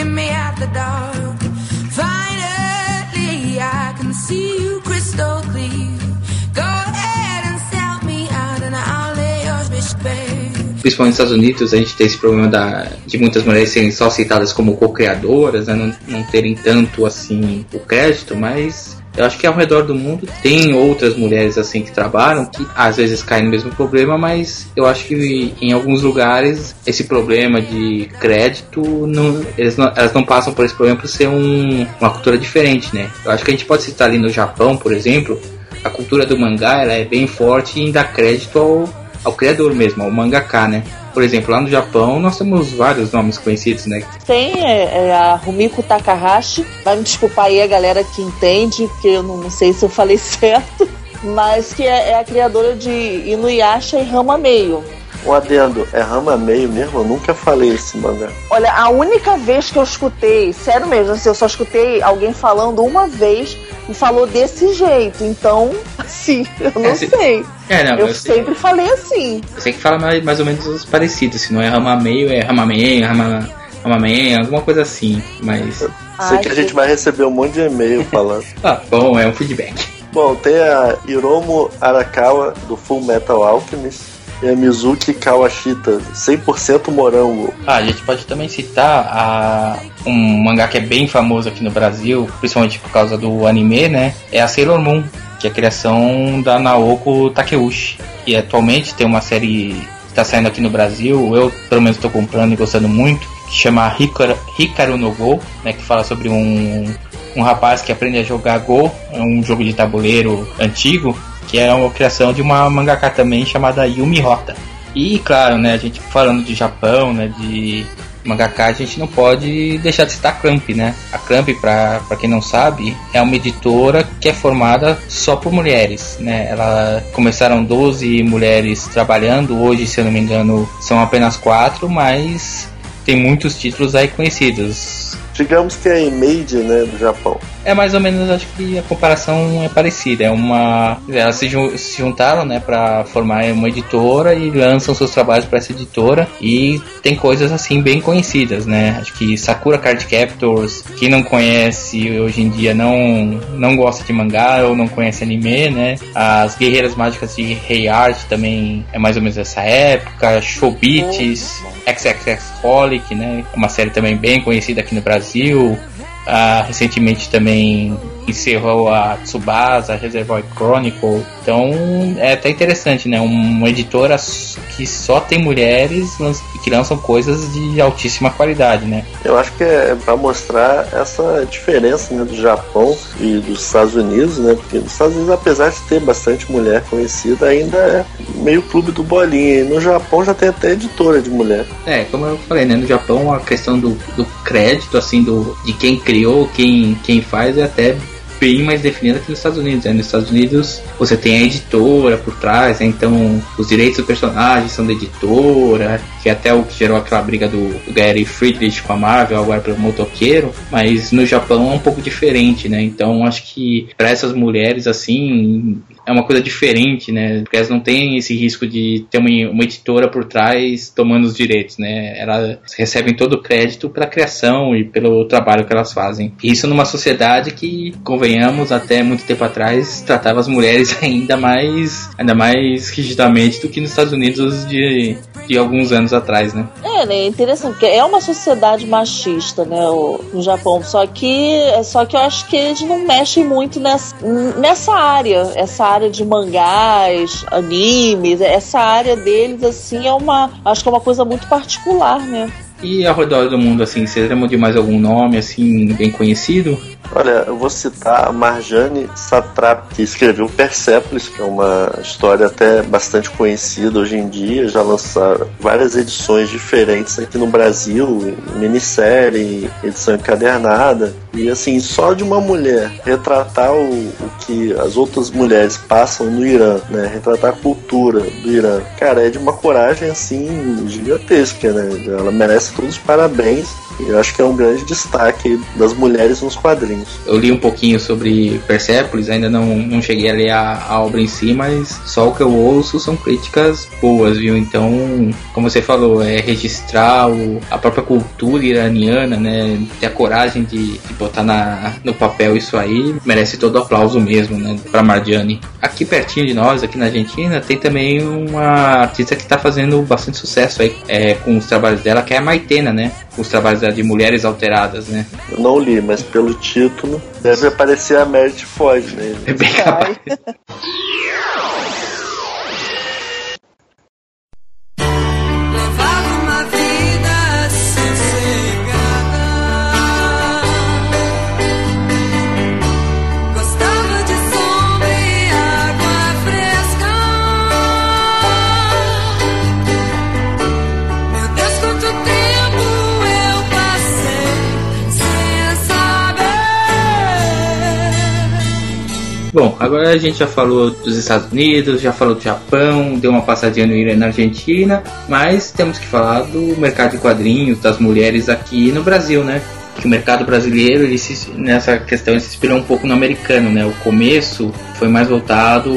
Bringing me out the dark. Finally, I can see you crystal clear. Go ahead and sell me out and I'll lay your bare. Principalmente nos Estados Unidos, a gente tem esse problema da, de muitas mulheres serem só citadas como co-criadoras, né? não, não terem tanto assim o crédito, mas eu acho que ao redor do mundo tem outras mulheres assim que trabalham que às vezes caem no mesmo problema, mas eu acho que em alguns lugares esse problema de crédito não, não- elas não passam por esse problema por ser um- uma cultura diferente, né? Eu acho que a gente pode citar ali no Japão, por exemplo, a cultura do mangá ela é bem forte em dar crédito ao, ao criador mesmo, ao mangaka, né? Por exemplo, lá no Japão nós temos vários nomes conhecidos, né? Tem é, é a Rumiko Takahashi. Vai me desculpar aí a galera que entende, porque eu não, não sei se eu falei <laughs> certo. Mas que é, é a criadora de Inuyasha e Rama Meio. Um adendo, é Rama Meio mesmo? Eu nunca falei esse mangá. Olha, a única vez que eu escutei, sério mesmo, assim, eu só escutei alguém falando uma vez e falou desse jeito. Então, <laughs> assim, eu não É, se- sei. É, não, eu eu sei. sempre falei assim. Eu sei que fala mais, mais ou menos os parecidos, se não é Ramameio, é Ramamen, Rama, Ramamen, alguma coisa assim, mas... Sei Ai, que a gente que- vai receber um monte de e-mail falando. <laughs> Ah, bom, é um feedback. Bom, tem a Hiromo Arakawa do Full Metal Alchemist a Mizuki Kawashita, 100% morango. Ah, a gente pode também citar a, um mangá que é bem famoso aqui no Brasil, principalmente por causa do anime, né? É a Sailor Moon, que é a criação da Naoko Takeuchi. E atualmente tem uma série que está saindo aqui no Brasil, eu pelo menos estou comprando e gostando muito, que chama Hikaru, Hikaru no Go, né? Que fala sobre um, um rapaz que aprende a jogar Go, é um jogo de tabuleiro antigo, que é uma criação de uma mangaka também chamada Yumi Hota. E claro, né, a gente falando de Japão, né, de mangaka, a gente não pode deixar de citar a Clamp, né? A Clamp, pra quem não sabe, é uma editora que é formada só por mulheres, né? Ela começaram 12 mulheres trabalhando, hoje, se eu não me engano, são apenas quatro, mas tem muitos títulos aí conhecidos. Digamos que é a Image, né, do Japão. É mais ou menos, acho que a comparação é parecida. É uma, elas se, jun- se juntaram, né, para formar uma editora e lançam seus trabalhos para essa editora e tem coisas assim bem conhecidas, né? Acho que Sakura Card Captors, quem não conhece hoje em dia não não gosta de mangá ou não conhece anime, né? As Guerreiras Mágicas de Rei Art também é mais ou menos essa época. Showbiz, XXX Holic, né? Uma série também bem conhecida aqui no Brasil. Ah, recentemente também encerrou a Tsubasa, Reservoir Chronicle. Então é até interessante, né? Uma editora que só tem mulheres que lançam coisas de altíssima qualidade, né? Eu acho que é para mostrar essa diferença né, do Japão e dos Estados Unidos, né? Porque nos Estados Unidos, apesar de ter bastante mulher conhecida, ainda é meio clube do bolinha. E no Japão já tem até editora de mulher. É, como eu falei, né? No Japão a questão do, do crédito, assim, do, de quem criou, quem, quem faz é até bem mais definida que nos Estados Unidos. Né? Nos Estados Unidos você tem a editora por trás, né? então os direitos do personagem são da editora, que até o que gerou aquela briga do Gary Friedrich com a Marvel, agora pelo motoqueiro, mas no Japão é um pouco diferente, né? Então acho que para essas mulheres assim é uma coisa diferente, né? Porque elas não têm esse risco de ter uma, uma editora por trás tomando os direitos, né? Elas recebem todo o crédito pela criação e pelo trabalho que elas fazem. Isso numa sociedade que, convenhamos, até muito tempo atrás tratava as mulheres <laughs> ainda mais, ainda mais rigidamente do que nos Estados Unidos de, de alguns anos anos atrás, né? É, né, é interessante, porque é uma sociedade machista, né, o, no Japão. Só que, só que eu acho que eles não mexem muito nessa, nessa área, essa área de mangás, animes, essa área deles, assim, é uma, acho que é uma coisa muito particular, né. E ao redor do mundo, assim, vocês lembram de mais algum nome, assim, bem conhecido? Olha, eu vou citar a Marjane Satrap, que escreveu Persepolis, que é uma história até bastante conhecida hoje em dia. Já lançaram várias edições diferentes aqui no Brasil, minissérie, edição encadernada. E assim, só de uma mulher retratar o, o que as outras mulheres passam no Irã, né? Retratar a cultura do Irã. Cara, é de uma coragem assim gigantesca, né? Ela merece todos os parabéns. Eu acho que é um grande destaque das mulheres nos quadrinhos. Eu li um pouquinho sobre Persepolis, ainda não, não cheguei a ler a, a obra em si, mas só o que eu ouço são críticas boas, viu? Então, como você falou, é registrar o, a própria cultura iraniana, né? Ter a coragem de, de botar na, no papel isso aí, merece todo o aplauso mesmo, né? Pra Marjane. Aqui pertinho de nós, aqui na Argentina, tem também uma artista que tá fazendo bastante sucesso aí é, com os trabalhos dela, que é a Maitena, né? Os trabalhos de mulheres alteradas, né? Eu não li, mas pelo título deve aparecer a Merit Foy, né? É <laughs> bem capaz. <laughs> Bom, agora a gente já falou dos Estados Unidos, já falou do Japão, deu uma passadinha no Irã na Argentina, mas temos que falar do mercado de quadrinhos, das mulheres aqui no Brasil, né? Que o mercado brasileiro, ele se, nessa questão, ele se inspirou um pouco no americano, né? O começo foi mais voltado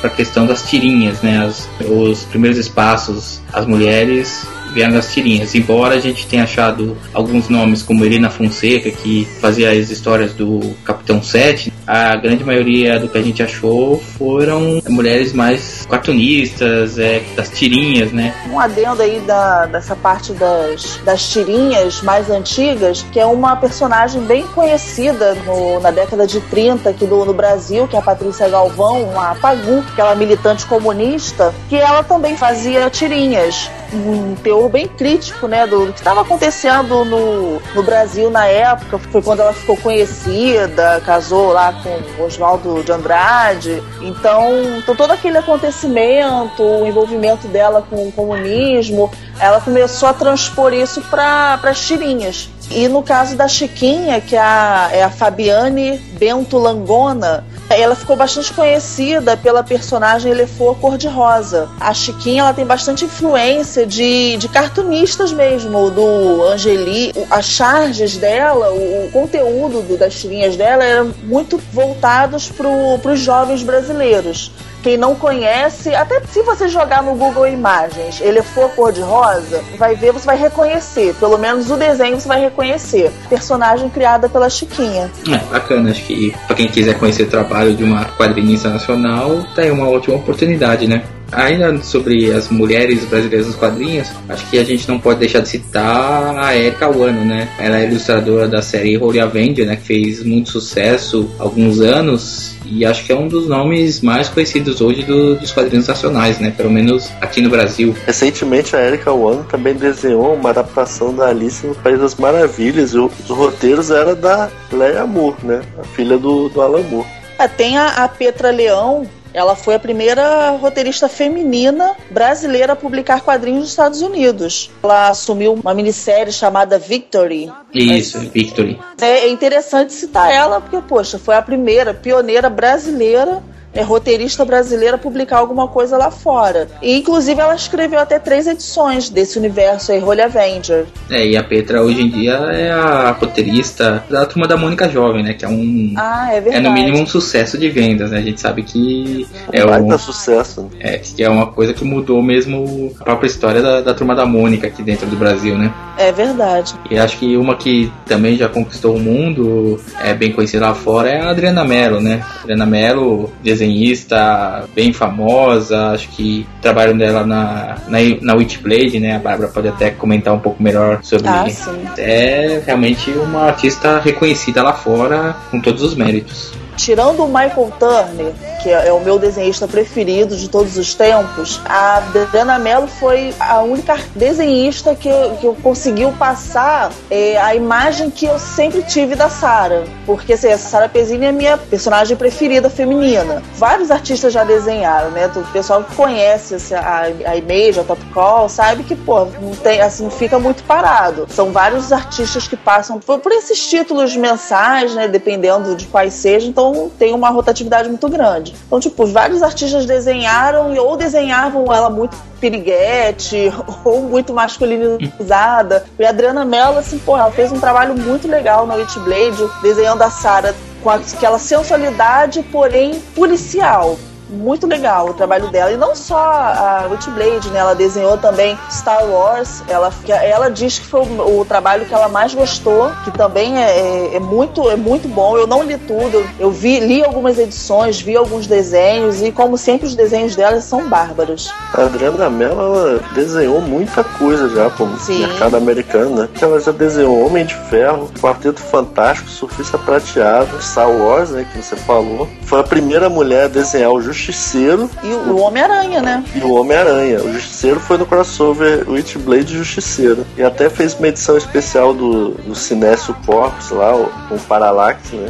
para a questão das tirinhas, né? As- os primeiros espaços, as mulheres vieram das tirinhas. Embora a gente tenha achado alguns nomes como Helena Fonseca, que fazia as histórias do Capitão 7, a grande maioria do que a gente achou foram mulheres mais cartunistas, é, das tirinhas, né? Um adendo aí da, dessa parte das, das tirinhas mais antigas, que é uma personagem bem conhecida no- na década de 30 aqui do, no Brasil, que é a Patrícia Galvão, uma Pagu, aquela militante comunista, que ela também fazia tirinhas. Um teor bem crítico, né, do, do que estava acontecendo no, no Brasil na época. Foi quando ela ficou conhecida, casou lá com Oswaldo de Andrade. Então, então todo aquele acontecimento, o envolvimento dela com o comunismo, ela começou a transpor isso para as tirinhas. E no caso da Chiquinha, que é a, é a Fabiane Bento Langona, ela ficou bastante conhecida pela personagem Elefô Cor-de-Rosa. A Chiquinha ela tem bastante influência de, de cartunistas mesmo, do Angeli. As charges dela, o, o conteúdo do- das tirinhas dela eram muito voltados para os jovens brasileiros. Quem não conhece, até se você jogar no Google Imagens, ele for cor-de-rosa, vai ver, você vai reconhecer. Pelo menos o desenho você vai reconhecer. Personagem criada pela Chiquinha. É, bacana, acho que pra quem quiser conhecer o trabalho de uma quadrinista nacional, tá aí uma ótima oportunidade, né? Ainda sobre as mulheres brasileiras nos quadrinhos, acho que a gente não pode deixar de citar a Erika Wano, né? Ela é ilustradora da série Holy Avenger, né? Que fez muito sucesso há alguns anos e acho que é um dos nomes mais conhecidos hoje do- dos quadrinhos nacionais, né? Pelo menos aqui no Brasil. Recentemente a Erika Wano também desenhou uma adaptação da Alice no País das Maravilhas. E o- os roteiros eram da Leia Moore, né? A filha do, do Alan Moore. É, tem a, a Petra Leão. Ela foi a primeira roteirista feminina brasileira a publicar quadrinhos nos Estados Unidos. Ela assumiu uma minissérie chamada Victory. Isso, Victory. É interessante citar ela, porque, poxa, foi a primeira pioneira brasileira, é, roteirista brasileira, publicar alguma coisa lá fora. E, inclusive, ela escreveu até três edições desse universo aí, Holy Avenger. É, e a Petra hoje em dia é a roteirista da turma da Mônica Jovem, né? Que é um. Ah, é É verdade. no mínimo um sucesso de vendas, né? A gente sabe que é, Um baita um, sucesso. né? é, que é uma coisa que mudou mesmo a própria história da, da turma da Mônica aqui dentro do Brasil, né? É verdade. E acho que uma que também já conquistou o mundo, é bem conhecida lá fora, é a Adriana Mello, né? A Adriana Mello desenhista bem famosa, acho que o trabalho dela na, na, na Witchblade, né? A Bárbara pode até comentar um pouco melhor sobre Ah, sim. É realmente uma artista reconhecida lá fora com todos os méritos. Tirando o Michael Turner, que é o meu desenhista preferido de todos os tempos, a Adriana Mello foi a única desenhista que, que eu conseguiu passar é, a imagem que eu sempre tive da Sarah. Porque assim, a Sarah Pezzini é minha personagem preferida feminina. Vários artistas já desenharam, né? O pessoal que conhece assim, a, a Image, a Top Call, sabe que, pô, não tem, assim, fica muito parado. São vários artistas que passam por, por esses títulos mensais, né? Dependendo de quais sejam, então tem uma rotatividade muito grande. Então, tipo, vários artistas desenharam ou desenhavam ela muito piriguete <laughs> ou muito masculinizada. E a Adriana Mello, assim, pô, ela fez um trabalho muito legal na Witchblade, desenhando a Sarah com aquela sensualidade, porém policial. Muito legal o trabalho dela. E não só a Witchblade, né? Ela desenhou também Star Wars. Ela, ela diz que foi o, o trabalho que ela mais gostou, que também é, é- é muito, é muito bom. Eu não li tudo. Eu, eu vi, li algumas edições, vi alguns desenhos, e como sempre, os desenhos dela são bárbaros. A Adriana Mello ela desenhou muita coisa já pro Sim. mercado americano, né? Ela já desenhou Homem de Ferro, Quarteto Fantástico, Surfista Prateado, Star Wars, né? Que você falou. Foi a primeira mulher a desenhar o Justiceiro E o, o Homem-Aranha, né? e o Homem-Aranha. O Justiceiro foi no crossover Witchblade e Justiceiro. E até fez uma edição especial do, do Cinécio Corpus lá, o- com o Parallax, né?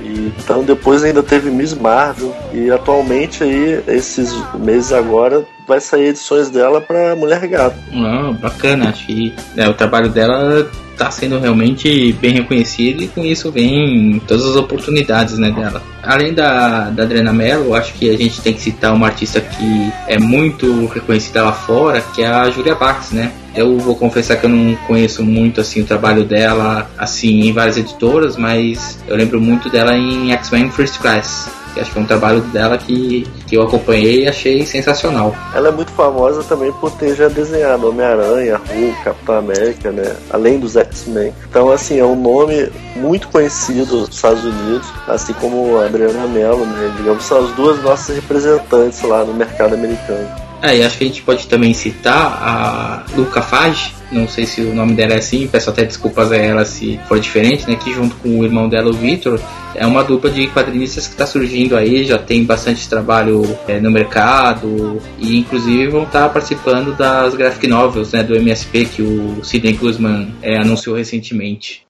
E, então depois ainda teve Miss Marvel e atualmente aí esses meses agora vai sair edições dela para Mulher Gato. Ah, bacana, acho que né, o trabalho dela está sendo realmente bem reconhecido e com isso vem todas as oportunidades né, dela. Além da, da Adriana Mello, acho que a gente tem que citar uma artista que é muito reconhecida lá fora, que é a Julia Bax, né? Eu vou confessar que eu não conheço muito assim o trabalho dela assim em várias editoras, mas eu lembro muito dela em X-Men First Class. Acho que é um trabalho dela que, que eu acompanhei e achei sensacional. Ela é muito famosa também por ter já desenhado Homem-Aranha, Hulk, Capitão América, né? Além dos X-Men. Então, assim, é um nome muito conhecido nos Estados Unidos, assim como a Adriana Mello, né? Digamos, são as duas nossas representantes lá no mercado americano. É, e acho que a gente pode também citar a Luca Fage, não sei se o nome dela é assim, peço até desculpas a ela se for diferente, né? Que junto com o irmão dela, o Victor, é uma dupla de quadrinistas que está surgindo aí, já tem bastante trabalho é, no mercado e inclusive vão estar participando das graphic novels né, do MSP que o Sidney Guzman é, anunciou recentemente.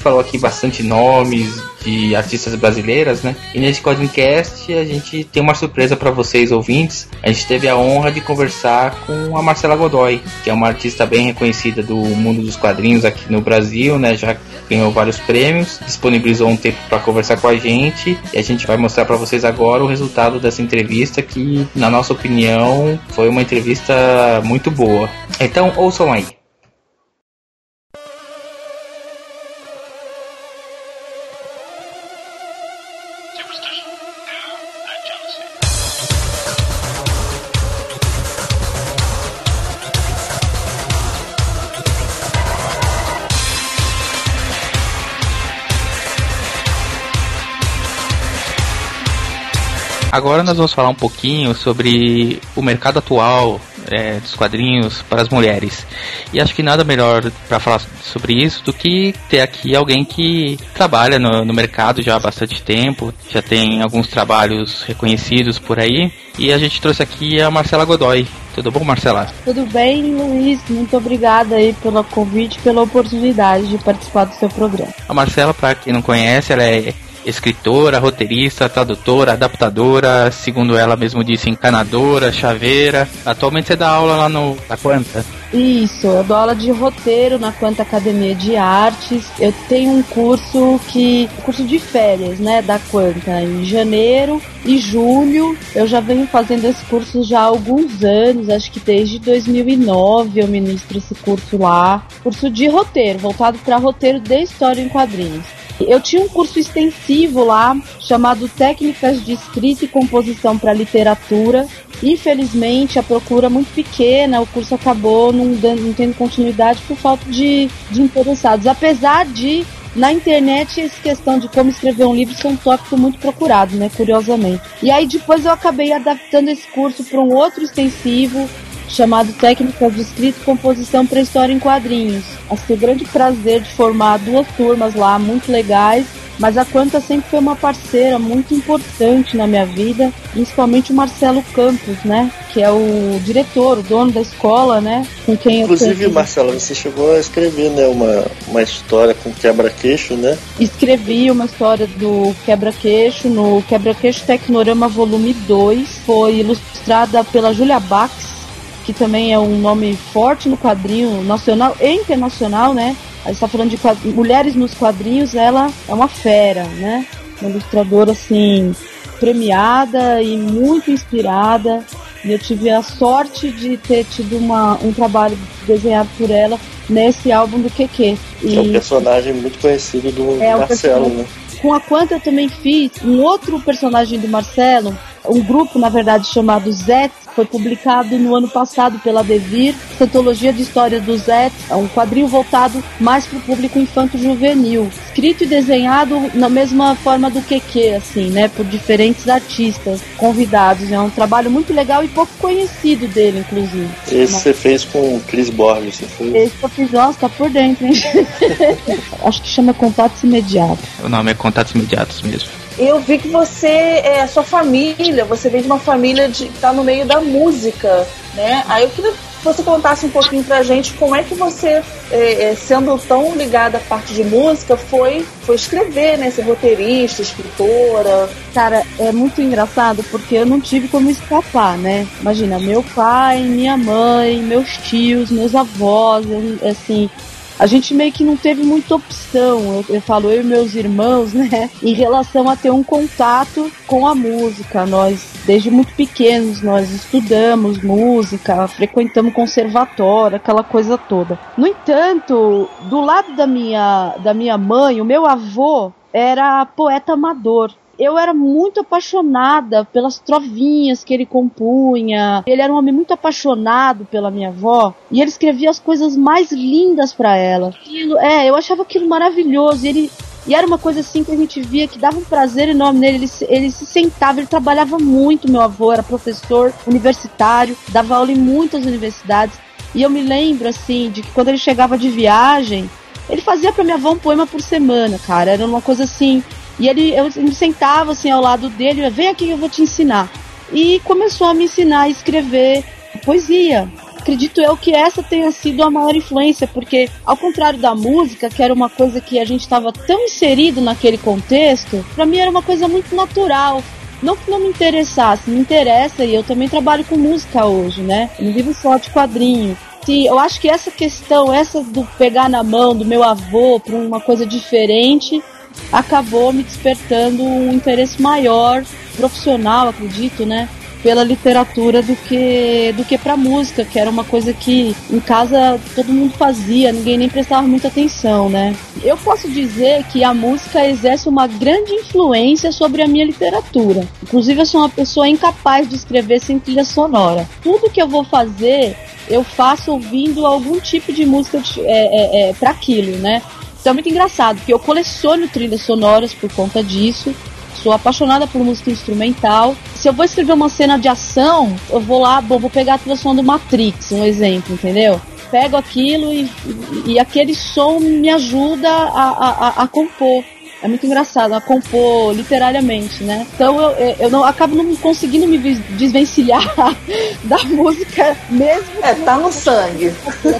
Falou aqui bastante nomes de artistas brasileiras, né? E nesse Codcast a gente tem uma surpresa para vocês ouvintes. A gente teve a honra de conversar com a Marcela Godoy, que é uma artista bem reconhecida do mundo dos quadrinhos aqui no Brasil, né? Já ganhou vários prêmios, disponibilizou um tempo para conversar com a gente e a gente vai mostrar para vocês agora o resultado dessa entrevista que, na nossa opinião, foi uma entrevista muito boa. Então, ouçam aí. Agora nós vamos falar um pouquinho sobre o mercado atual é, dos quadrinhos para as mulheres. E acho que nada melhor para falar sobre isso do que ter aqui alguém que trabalha no, no mercado já há bastante tempo, já tem alguns trabalhos reconhecidos por aí. E a gente trouxe aqui a Marcela Godoy. Tudo bom, Marcela? Tudo bem, Luiz? Muito obrigada aí pelo convite, pela oportunidade de participar do seu programa. A Marcela, para quem não conhece, ela é escritora, roteirista, tradutora, adaptadora, segundo ela mesmo disse, encanadora, chaveira. Atualmente você dá aula lá no. Da Quanta? Isso, eu dou aula de roteiro na Quanta Academia de Artes. Eu tenho um curso que. curso de férias, né? Da Quanta, em janeiro e julho. Eu já venho fazendo esse curso já há alguns anos, acho que desde 2009 eu ministro esse curso lá. Curso de roteiro, voltado para roteiro de história em quadrinhos. Eu tinha um curso extensivo lá chamado Técnicas de Escrita e Composição para Literatura. Infelizmente, a procura é muito pequena, o curso acabou não, dando, não tendo continuidade por falta de, de interessados. Apesar de, na internet, essa questão de como escrever um livro ser um tópico muito procurado, né? Curiosamente. E aí depois eu acabei adaptando esse curso para um outro extensivo chamado Técnicas de Escrita e Composição para História em Quadrinhos. Assim, tenho o grande prazer de formar duas turmas lá, muito legais. Mas a Quanta sempre foi uma parceira muito importante na minha vida, principalmente o Marcelo Campos, né? Que é o diretor, o dono da escola, né? Com quem Inclusive, eu Marcelo, você chegou a escrever né, uma, uma história com quebra-queixo, né? escrevi uma história do Quebra-Queixo no Quebra-Queixo Tecnorama Volume 2. Foi ilustrada pela Julia Bax, que também é um nome forte no quadrinho nacional e internacional, né? A gente tá falando de quad- mulheres nos quadrinhos, ela é uma fera, né? Uma ilustradora assim premiada e muito inspirada. E eu tive a sorte de ter tido uma, um trabalho desenhado por ela nesse álbum do QQ. Que é um personagem muito conhecido do É, Marcelo, né? com a Quanta eu também fiz um outro personagem do Marcelo, um grupo, na verdade, chamado Zet, foi publicado no ano passado pela Devir, antologia de história do Zet, é um quadrinho voltado mais para o público infanto-juvenil, escrito e desenhado na mesma forma do QQ, assim, né, por diferentes artistas convidados. É um trabalho muito legal e pouco conhecido dele, inclusive. Esse você fez com o Chris Borges, você fez? esse eu fiz, nossa, tá por dentro, hein? <laughs> Acho que chama Contatos Imediatos. O nome é Contatos Imediatos mesmo. Eu vi que você é a sua família, você vem de uma família de, que tá no meio da música, né? Aí eu queria que você contasse um pouquinho pra gente como é que você, é, é, sendo tão ligada à parte de música, foi, foi escrever, né? Ser roteirista, escritora. Cara, é muito engraçado porque eu não tive como escapar, né? Imagina, meu pai, minha mãe, meus tios, meus avós, assim. A gente meio que não teve muita opção, eu, eu falo eu e meus irmãos, <laughs> né? Em relação a ter um contato com a música. Nós, desde muito pequenos, nós estudamos música, frequentamos conservatório, aquela coisa toda. No entanto, do lado da minha, da minha mãe, o meu avô era poeta amador eu era muito apaixonada pelas trovinhas que ele compunha. Ele era um homem muito apaixonado pela minha avó e ele escrevia as coisas mais lindas para ela. Aquilo- é, eu achava aquilo maravilhoso. Ele e era uma coisa assim que a gente via que dava um prazer enorme nele. Ele, ele se sentava, ele trabalhava muito. Meu avô era professor universitário, dava aula em muitas universidades. E eu me lembro assim de que quando ele chegava de viagem, ele fazia pra minha avó um poema por semana, cara. Era uma coisa assim. E ele, eu me sentava assim ao lado dele, vem aqui que eu vou te ensinar. E começou a me ensinar a escrever poesia. Acredito eu que essa tenha sido a maior influência, porque ao contrário da música, que era uma coisa que a gente estava tão inserido naquele contexto, pra mim era uma coisa muito natural. Não que não me interessasse, me interessa e eu também trabalho com música hoje, né? Eu não vivo só de quadrinho. Sim, eu acho que essa questão, essa do pegar na mão do meu avô para uma coisa diferente, acabou me despertando um interesse maior, profissional, acredito, né? Pela literatura do que do que pra música, que era uma coisa que em casa todo mundo fazia, ninguém nem prestava muita atenção, né? Eu posso dizer que a música exerce uma grande influência sobre a minha literatura. Inclusive, eu sou uma pessoa incapaz de escrever sem trilha sonora. Tudo que eu vou fazer, eu faço ouvindo algum tipo de música é, é, é, para aquilo, né? Então é muito engraçado, porque eu coleciono trilhas sonoras por conta disso. Sou apaixonada por música instrumental. Se eu vou escrever uma cena de ação, eu vou lá, bom, vou pegar a trilha sonora do Matrix, um exemplo, entendeu? Pego aquilo e, e, e aquele som me ajuda a, a, a- a compor. É muito engraçado, a compor literariamente, né? Então eu, eu- eu não acabo não conseguindo me desvencilhar <laughs> da música mesmo. É, tá no sangue.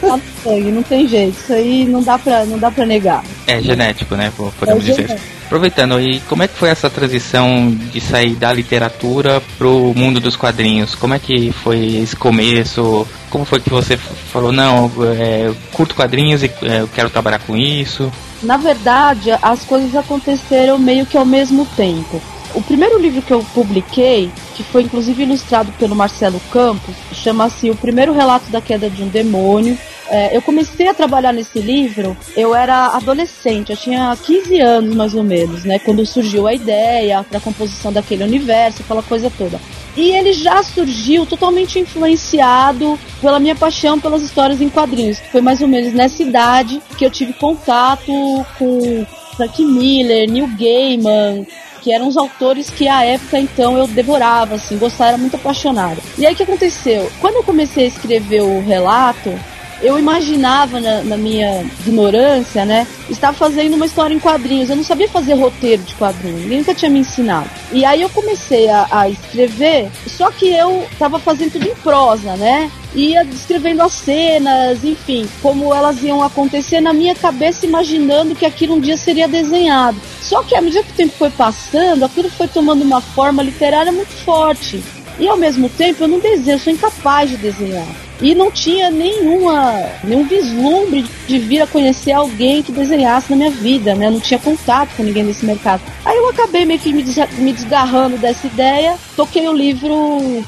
Tá no sangue, não tem jeito. Isso aí não dá pra, não dá pra negar. É genético, né? pô, É Podemos dizer. genético. Aproveitando, e como é que foi essa transição de sair da literatura pro mundo dos quadrinhos? Como é que foi esse começo? Como foi que você falou, não, é, curto quadrinhos e é, eu quero trabalhar com isso? Na verdade, as coisas aconteceram meio que ao mesmo tempo. O primeiro livro que eu publiquei, que foi inclusive ilustrado pelo Marcelo Campos, chama-se O Primeiro Relato da Queda de um Demônio. É, eu comecei a trabalhar nesse livro, eu era adolescente, eu tinha 15 anos mais ou menos, né? Quando surgiu a ideia para a composição daquele universo, aquela coisa toda. E ele já surgiu totalmente influenciado pela minha paixão pelas histórias em quadrinhos, que foi mais ou menos nessa idade que eu tive contato com Frank Miller, Neil Gaiman, que eram os autores que à época então eu devorava, assim, gostava, era muito apaixonada. E aí o que aconteceu? Quando eu comecei a escrever o relato, eu imaginava na, na minha ignorância, né? Estava fazendo uma história em quadrinhos. Eu não sabia fazer roteiro de quadrinhos, ninguém nunca tinha me ensinado. E aí eu comecei a, a escrever, só que eu estava fazendo tudo em prosa, né? Ia descrevendo as cenas, enfim, como elas iam acontecer na minha cabeça, imaginando que aquilo um dia seria desenhado. Só que à medida que o tempo foi passando, aquilo foi tomando uma forma literária muito forte. E ao mesmo tempo eu não desenho, eu sou incapaz de desenhar. E não tinha nenhuma, nenhum vislumbre de vir a conhecer alguém que desenhasse na minha vida, né? Não tinha contato com ninguém desse mercado. Aí eu acabei meio que me, des me desgarrando dessa ideia, toquei o livro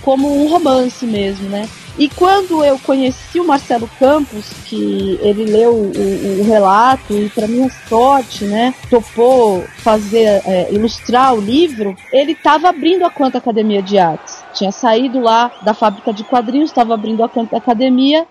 como um romance mesmo, né? E quando eu conheci o Marcelo Campos, que ele leu o, o, relato e para minha sorte, né, topou fazer é, ilustrar o livro, ele estava abrindo a Quanta Academia de Artes. Tinha saído lá da fábrica de quadrinhos, estava abrindo a Academia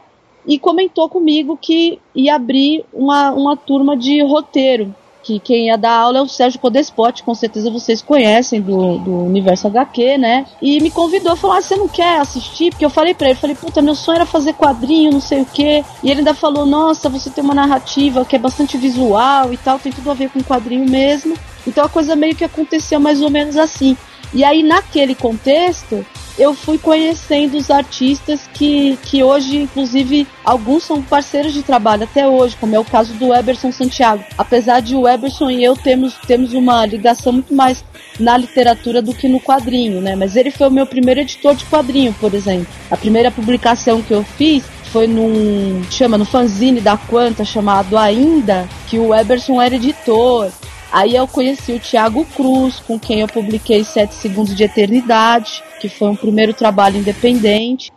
e comentou comigo que ia abrir uma, uma turma de roteiro que quem ia dar aula é o Sérgio Codespot, com certeza vocês conhecem do, do Universo HQ, né? E me convidou, falou: ah, você não quer assistir? Porque eu falei pra ele, falei, puta, meu sonho era fazer quadrinho, não sei o quê. E ele ainda falou, nossa, você tem uma narrativa que é bastante visual e tal, tem tudo a ver com quadrinho mesmo. Então a coisa meio que aconteceu mais ou menos assim. E aí, naquele contexto, eu fui conhecendo os artistas que, que hoje, inclusive, alguns são parceiros de trabalho até hoje, como é o caso do Eberson Santiago. Apesar de o Eberson e eu temos, temos uma ligação muito mais na literatura do que no quadrinho, né? Mas ele foi o meu primeiro editor de quadrinho, por exemplo. A primeira publicação que eu fiz foi num chama no fanzine da Quanta chamado Ainda, que o Eberson era editor. Aí eu conheci o Thiago Cruz, com quem eu publiquei Sete Segundos de Eternidade, que foi um primeiro trabalho independente.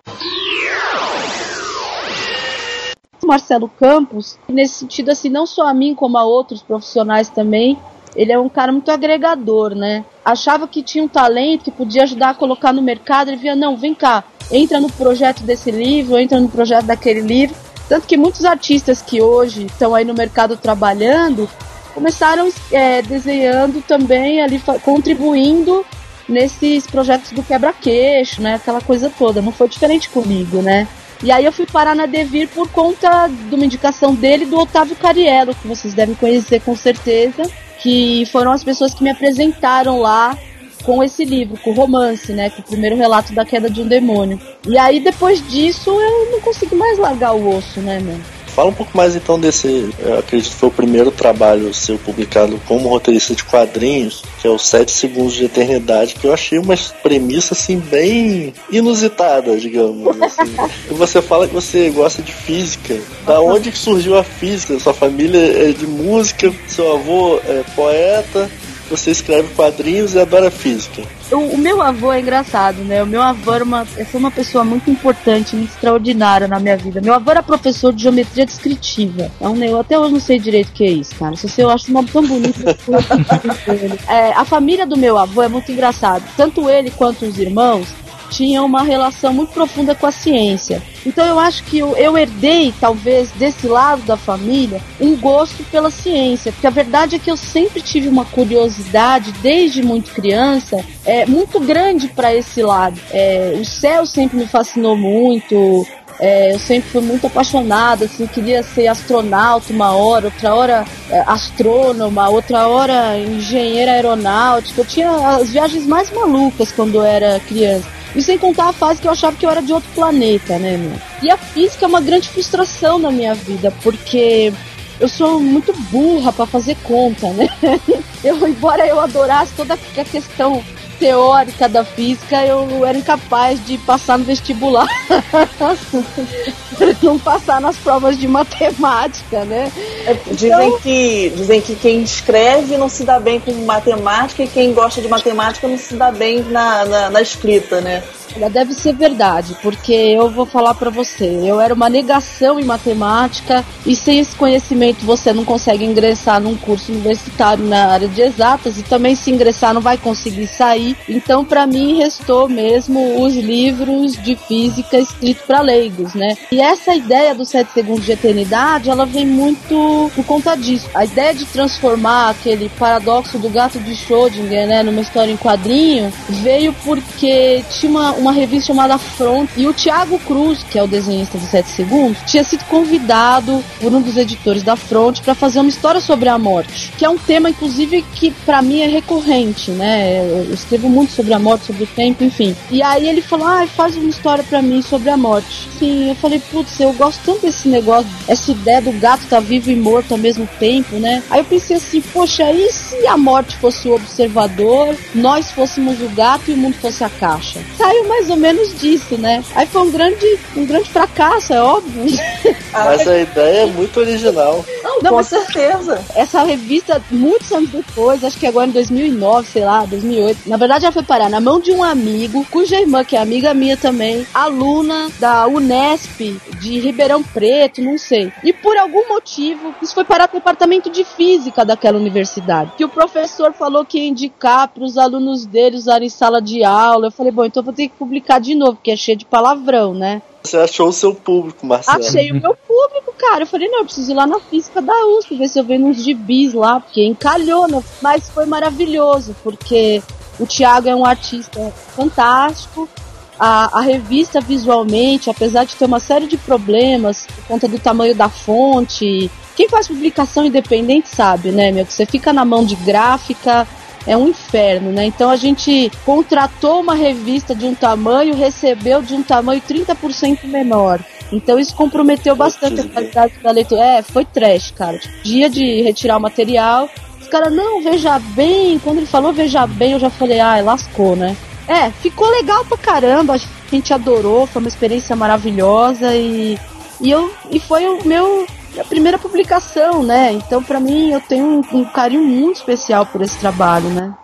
Marcelo Campos, nesse sentido, assim, não só a mim, como a outros profissionais também, ele é um cara muito agregador, né? Achava que tinha um talento que podia ajudar a colocar no mercado, ele via, não, vem cá, entra no projeto desse livro, entra no projeto daquele livro. Tanto que muitos artistas que hoje estão aí no mercado trabalhando começaram é, desenhando também ali, contribuindo nesses projetos do quebra-queixo, né? Aquela coisa toda. Não foi diferente comigo, né? E aí eu fui parar na Devir por conta de uma indicação dele do Otávio Cariello, que vocês devem conhecer com certeza, que foram as pessoas que me apresentaram lá com esse livro, com o romance, né? Com o primeiro relato da queda de um demônio. E aí depois disso eu não consegui mais largar o osso, né, mano? Fala um pouco mais então desse, eu acredito que foi o primeiro trabalho seu publicado como roteirista de quadrinhos, que é o Sete Segundos de Eternidade, que eu achei uma premissa assim bem inusitada, digamos. Assim. <laughs> e você fala que você gosta de física. Da onde que surgiu a física? Sua família é de música, seu avô é poeta, você escreve quadrinhos e adora física. O, o, meu avô é engraçado, né? O meu avô era uma, foi uma pessoa muito importante, muito extraordinária na minha vida. Meu avô era professor de geometria descritiva. Então, eu até hoje não sei direito o que é isso, cara. Se eu acho uma tão bonita. <laughs> é, a família do meu avô é muito engraçado. Tanto ele quanto os irmãos tinham uma relação muito profunda com a ciência. Então eu acho que eu, eu, herdei, talvez, desse lado da família, um gosto pela ciência. Porque a verdade é que eu sempre tive uma curiosidade, desde muito criança, é, muito grande para esse lado. É, o céu sempre me fascinou muito. É, eu sempre fui muito apaixonada, assim, queria ser astronauta uma hora, outra hora é, astrônoma, outra hora engenheira aeronáutica. Eu tinha as viagens mais malucas quando eu era criança. E sem contar a fase que eu achava que eu era de outro planeta, né, meu? E a física é uma grande frustração na minha vida, porque eu sou muito burra pra fazer conta, né? <laughs> Eu, embora eu adorasse toda a questão teórica da física, eu era incapaz de passar no vestibular. <laughs> não passar nas provas de matemática, né? Dizem, Então- que, dizem que quem escreve não se dá bem com matemática e quem gosta de matemática não se dá bem na, na, na escrita, né? Olha, deve ser verdade, porque eu vou falar pra você, eu era uma negação em matemática e sem esse conhecimento você não consegue ingressar num curso universitário na área de exatas e também se ingressar não vai conseguir sair. Então, pra mim restou mesmo os livros de física escritos pra leigos, né? E essa ideia dos sete segundos de eternidade, ela vem muito por conta disso. A ideia de transformar aquele paradoxo do gato de Schrödinger, né, numa história em quadrinho, veio porque tinha uma, uma revista chamada Front e o Thiago Cruz, que é o desenhista de 7 segundos, tinha sido convidado por um dos editores da Front para fazer uma história sobre a morte, que é um tema inclusive que pra mim é recorrente, né? Eu escrevo muito sobre a morte, sobre o tempo, enfim. E aí ele falou: "Ah, faz uma história pra mim sobre a morte". Sim, eu falei: "Putz, eu gosto tanto desse negócio, essa ideia do gato tá vivo e morto ao mesmo tempo, né?". Aí eu pensei assim: "Poxa, e se a morte fosse o observador, nós fôssemos o gato e o mundo fosse a caixa?". Saiu mais ou menos disso, né? Aí foi um grande, um grande fracasso, é óbvio. <laughs> Mas a ideia é muito original. Não, com certeza. Essa revista, muitos anos depois, acho que agora em 2009, sei lá, 2008, na verdade ela foi parar na mão de um amigo, cuja irmã, que é amiga minha também, aluna da Unesp de Ribeirão Preto, não sei. E por algum motivo, isso foi parar no departamento de física daquela universidade. Que o professor falou que ia indicar para os alunos dele usarem em sala de aula. Eu falei, bom, então vou ter que publicar de novo, porque é cheio de palavrão, né? Você achou o seu público, Marcelo. Achei o meu público, cara. Eu falei, não, eu preciso ir lá na física da USP, ver se eu vejo uns gibis lá, porque encalhou, né? Mas foi maravilhoso, porque o Thiago é um artista fantástico. A, a revista visualmente, apesar de ter uma série de problemas por conta do tamanho da fonte, quem faz publicação independente sabe, né, meu? Que você fica na mão de gráfica, é um inferno, né? Então a gente contratou uma revista de um tamanho, recebeu de um tamanho 30% menor. Então isso comprometeu bastante a qualidade da leitura. É, foi trash, cara. Tipo, dia de retirar o material. Caras, não, veja bem. Quando ele falou veja bem, eu já falei, ai, lascou, né? É, ficou legal pra caramba. A gente adorou, foi uma experiência maravilhosa e, e, eu, e foi o meu minha primeira publicação, né? Então, pra mim, eu tenho um, um carinho muito especial por esse trabalho, né?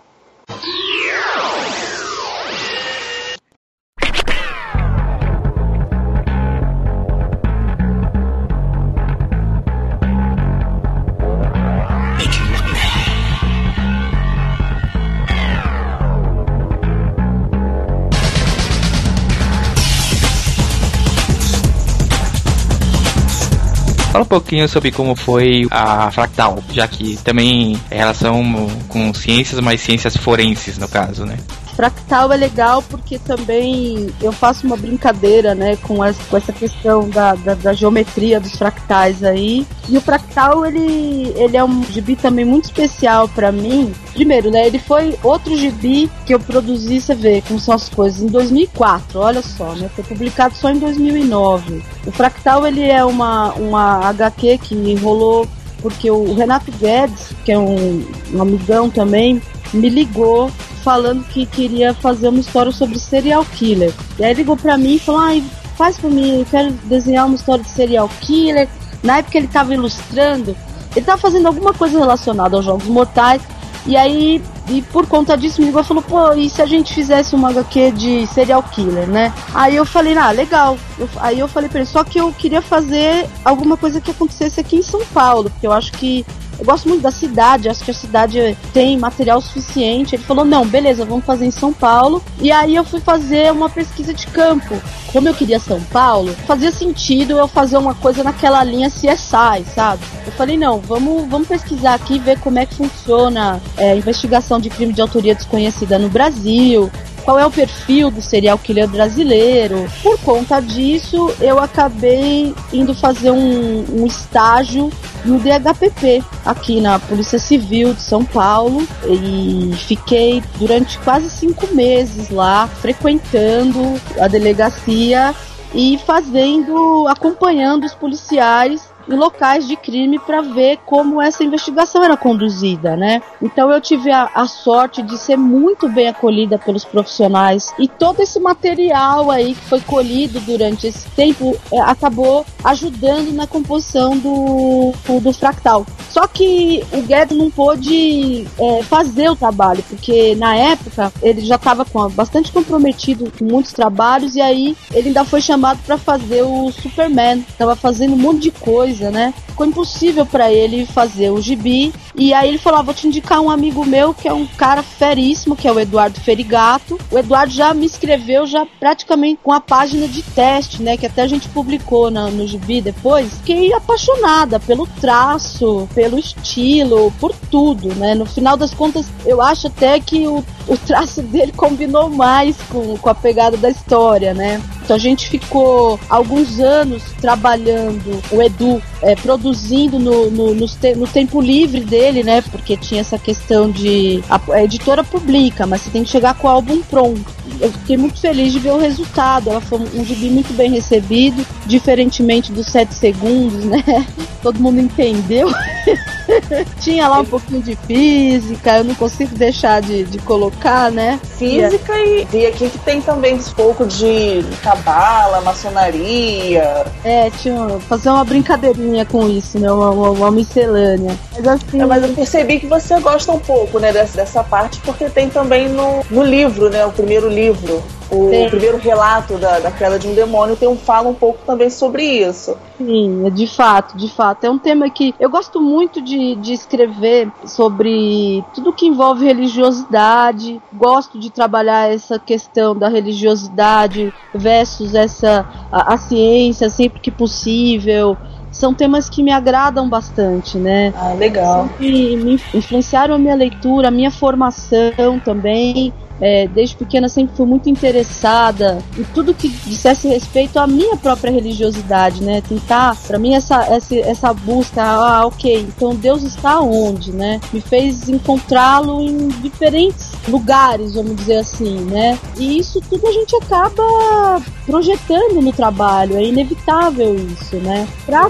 Fala um pouquinho sobre como foi a Fractal, já que também é relação com ciências, mas ciências forenses, no caso, né? Fractal é legal porque também eu faço uma brincadeira, né, com essa, questão da, da, da geometria dos fractais aí. E o Fractal, ele, ele é um gibi também muito especial pra mim. Primeiro, né, ele foi outro gibi que eu produzi, você vê como são as coisas, em 2004, olha só, né, foi publicado só em 2009. O Fractal, ele é uma, uma HQ que rolou porque o Renato Guedes, que é um, um amigão também, me ligou falando que queria fazer uma história sobre serial killer. E aí ligou pra mim e falou: ai, faz pra mim, eu quero desenhar uma história de serial killer. Na época ele tava ilustrando, ele tava fazendo alguma coisa relacionada aos jogos mortais. E aí, e por conta disso, me ligou e falou: pô, e se a gente fizesse uma HQ de serial killer, né? Aí eu falei: ah, legal. Eu- aí eu falei pra ele: só que eu queria fazer alguma coisa que acontecesse aqui em São Paulo, porque eu acho que eu gosto muito da cidade, acho que a cidade tem material suficiente. Ele falou: não, beleza, vamos fazer em São Paulo. E aí eu fui fazer uma pesquisa de campo. Como eu queria São Paulo, fazia sentido eu fazer uma coisa naquela linha CSI, sabe? Eu falei: não, vamos, vamos pesquisar aqui, ver como é que funciona é, investigação de crime de autoria desconhecida no Brasil. Qual é o perfil do serial killer brasileiro? Por conta disso, eu acabei indo fazer um, um estágio no DHPP, aqui na Polícia Civil de São Paulo, e fiquei durante quase cinco meses lá, frequentando a delegacia e fazendo, acompanhando os policiais em locais de crime para ver como essa investigação era conduzida, né? Então eu tive a, a sorte de ser muito bem acolhida pelos profissionais e todo esse material aí que foi colhido durante esse tempo é, acabou ajudando na composição do, do fractal. Só que o Guedes não pôde é, fazer o trabalho, porque na época ele já estava bastante comprometido com muitos trabalhos e aí ele ainda foi chamado para fazer o Superman. Tava fazendo um monte de coisa, né? Ficou impossível para ele fazer o gibi. E aí ele falou: ah, vou te indicar um amigo meu que é um cara feríssimo, que é o Eduardo Ferigato. O Eduardo já me escreveu já praticamente com a página de teste, né? Que até a gente publicou na, no gibi depois. Fiquei apaixonada pelo traço, pelo estilo, por tudo, né? No final das contas, eu acho até que o, o traço dele combinou mais com, com a pegada da história, né? Então a gente ficou alguns anos trabalhando, o Edu, é, produzindo no, no, no, te, no, tempo livre dele, né? Porque tinha essa questão de. A, a, editora publica, mas você tem que chegar com o álbum pronto. Eu fiquei muito feliz de ver o resultado. Ela foi um gibi muito bem recebido, diferentemente dos 7 segundos, né? <laughs> Todo mundo entendeu. <laughs> Tinha lá um pouquinho de física, eu não consigo deixar de, de colocar, né? Física e, e aqui que tem também um pouco de cabala, maçonaria. É, tinha fazer uma com isso, né? Uma, uma, uma miscelânea. Mas assim. É, mas eu percebi que você gosta um pouco, né, dessa, dessa parte, porque tem também no, no livro, né? O primeiro livro. O Sim. primeiro relato da, da queda de um demônio tem um fala um pouco também sobre isso. Sim, de fato, de fato. É um tema que eu gosto muito de, de escrever sobre tudo que envolve religiosidade. Gosto de trabalhar essa questão da religiosidade versus essa a, a ciência sempre que possível são temas que me agradam bastante, né? Ah, legal. E me influenciaram a minha leitura, a minha formação também. É, desde pequena sempre fui muito interessada em tudo que dissesse respeito à minha própria religiosidade, né? Tentar, para mim essa, essa essa busca, ah, ok, então Deus está onde, né? Me fez encontrá-lo em diferentes lugares, vamos dizer assim, né? E isso tudo a gente acaba projetando no trabalho, é inevitável isso, né?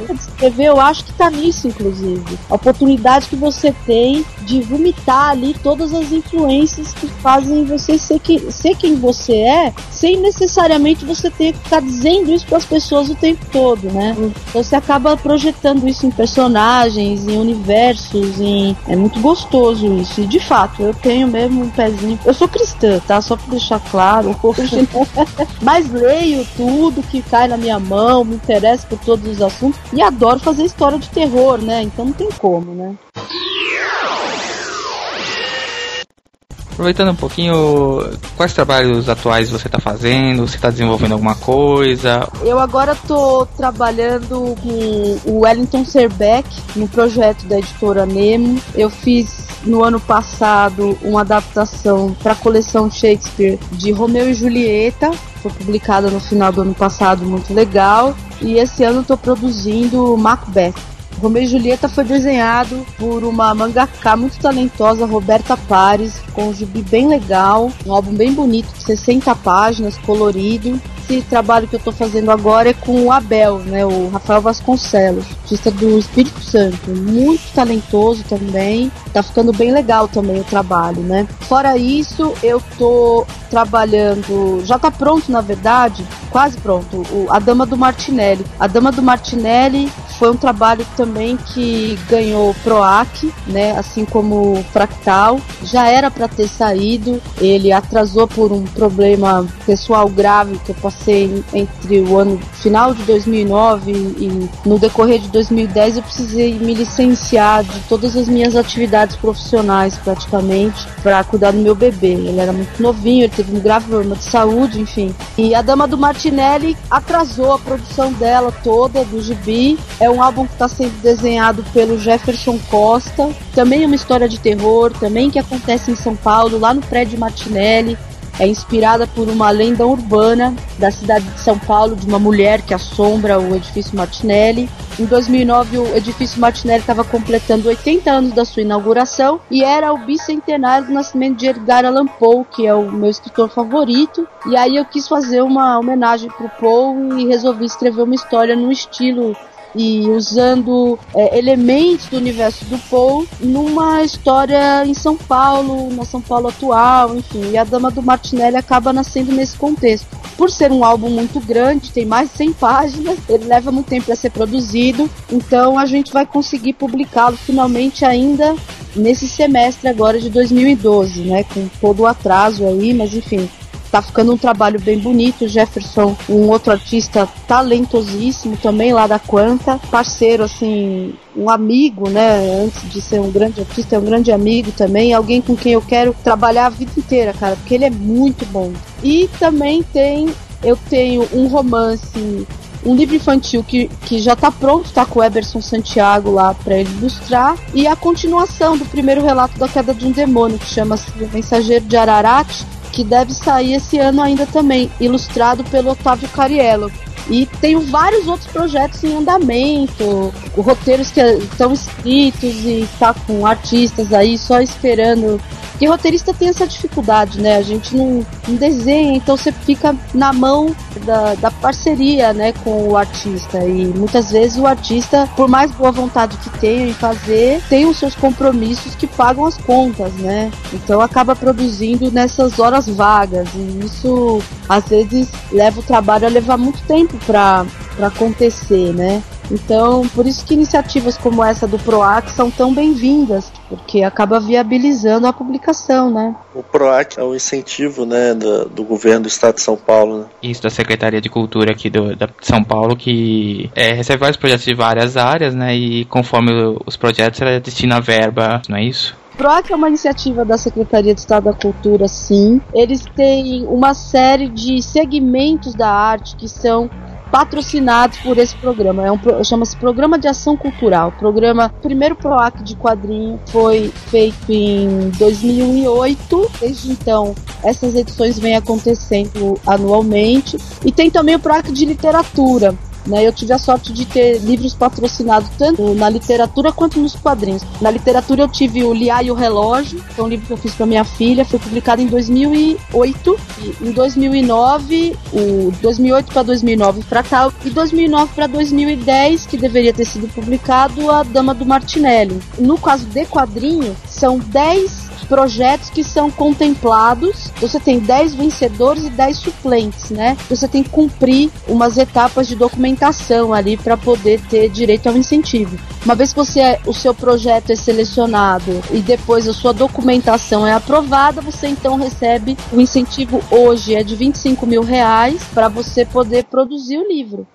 De escrever, eu acho que tá nisso, inclusive. A oportunidade que você tem de vomitar ali todas as influências que fazem você ser, que, ser quem você é, sem necessariamente você ter que ficar dizendo isso para as pessoas o tempo todo, né? Então você acaba projetando isso em personagens, em universos, em... é muito gostoso isso. E de fato, eu tenho mesmo um pezinho. Eu sou cristã, tá? Só para deixar claro, <laughs> mas leio tudo que cai na minha mão, me interesso por todos os assuntos e adoro fazer história de terror, né? Então não tem como, né? Aproveitando um pouquinho, quais trabalhos atuais você está fazendo? Você está desenvolvendo alguma coisa? Eu agora estou trabalhando com o Wellington Serbeck no projeto da editora Nemo. Eu fiz no ano passado uma adaptação para a coleção Shakespeare de Romeu e Julieta. Foi publicada no final do ano passado, muito legal. E esse ano estou produzindo Macbeth. Romeu e Julieta foi desenhado por uma mangaka muito talentosa, Roberta Pares, com um gibi bem legal, um álbum bem bonito, de 60 páginas, colorido. Esse trabalho que eu estou fazendo agora é com o Abel, né, o Rafael Vasconcelos, artista do Espírito Santo, muito talentoso também. Tá ficando bem legal também o trabalho, né? Fora isso, eu tô trabalhando, já tá pronto na verdade, quase pronto, o, a Dama do Martinelli. A Dama do Martinelli foi um trabalho também que ganhou PROAC, né, assim como Fractal. Já era para ter saído, ele atrasou por um problema pessoal grave que eu passei entre o ano final de 2009 e no decorrer de 2010 eu precisei me licenciar de todas as minhas atividades profissionais praticamente para cuidar do meu bebê. Ele era muito novinho, ele teve um grave problema de saúde, enfim. E a Dama do Martinelli atrasou a produção dela toda do gibi. É um álbum que está sendo desenhado pelo Jefferson Costa. Também é uma história de terror, também que acontece em São Paulo, lá no prédio Martinelli é inspirada por uma lenda urbana da cidade de São Paulo de uma mulher que assombra o edifício Martinelli. Em 2009, o edifício Martinelli estava completando 80 anos da sua inauguração e era o bicentenário do nascimento de Edgar Allan Poe, que é o meu escritor favorito. E aí eu quis fazer uma homenagem para o Poe e resolvi escrever uma história no estilo e usando é, elementos do universo do Poe numa história em São Paulo, na São Paulo atual, enfim. E a Dama do Martinelli acaba nascendo nesse contexto. Por ser um álbum muito grande, tem mais de 100 páginas, ele leva muito tempo para ser produzido, então a gente vai conseguir publicá-lo finalmente ainda nesse semestre agora de 2012, né? Com todo o atraso aí, mas enfim, tá ficando um trabalho bem bonito. Jefferson, um outro artista talentosíssimo também lá da Quanta, parceiro assim, um amigo, né? Antes de ser um grande artista, é um grande amigo também, alguém com quem eu quero trabalhar a vida inteira, cara, porque ele é muito bom. E também tem, eu tenho um romance um livro infantil que, que já tá pronto, tá com o Eberson Santiago lá para ele ilustrar, e a continuação do primeiro relato da queda de um demônio, que chama-se O Mensageiro de Ararat, que deve sair esse ano ainda também, ilustrado pelo Otávio Cariello. E tenho vários outros projetos em andamento, roteiros que estão escritos e está com artistas aí só esperando. Porque roteirista tem essa dificuldade, né? A gente não, não desenha, então você fica na mão da, da parceria, né, com o artista. E muitas vezes o artista, por mais boa vontade que tenha em fazer, tem os seus compromissos que pagam as contas, né? Então acaba produzindo nessas horas vagas. E isso às vezes leva o trabalho a levar muito tempo para acontecer, né? Então, por isso que iniciativas como essa do PROAC são tão bem-vindas, porque acaba viabilizando a publicação, né? O PROAC é um incentivo né, do, do governo do estado de São Paulo. Né? Isso, da Secretaria de Cultura aqui do, da, de São Paulo, que é, recebe vários projetos de várias áreas, né? E conforme os projetos, ela destina verba, não é isso? PROAC é uma iniciativa da Secretaria de Estado da Cultura, sim. Eles têm uma série de segmentos da arte que são patrocinados por esse programa. É um chama-se Programa de Ação Cultural. Programa primeiro Proac de quadrinho foi feito em 2008. Desde então, essas edições vêm acontecendo anualmente. E tem também o Proac de literatura. Né, eu tive a sorte de ter livros patrocinados tanto na literatura quanto nos quadrinhos. Na literatura eu tive o Liá e o Relógio, que é um livro que eu fiz para minha filha, foi publicado em 2008. E em 2009, o 2008 para 2009 para tal e 2009 para 2010, que deveria ter sido publicado a Dama do Martinelli. No caso de quadrinho, são 10 projetos que são contemplados. Você tem 10 vencedores e 10 suplentes, né? Você tem que cumprir umas etapas de documentação ali para poder ter direito ao incentivo. Uma vez que você é- o seu projeto é selecionado e depois a sua documentação é aprovada, você então recebe o incentivo hoje é de 25 mil reais para você poder produzir o livro.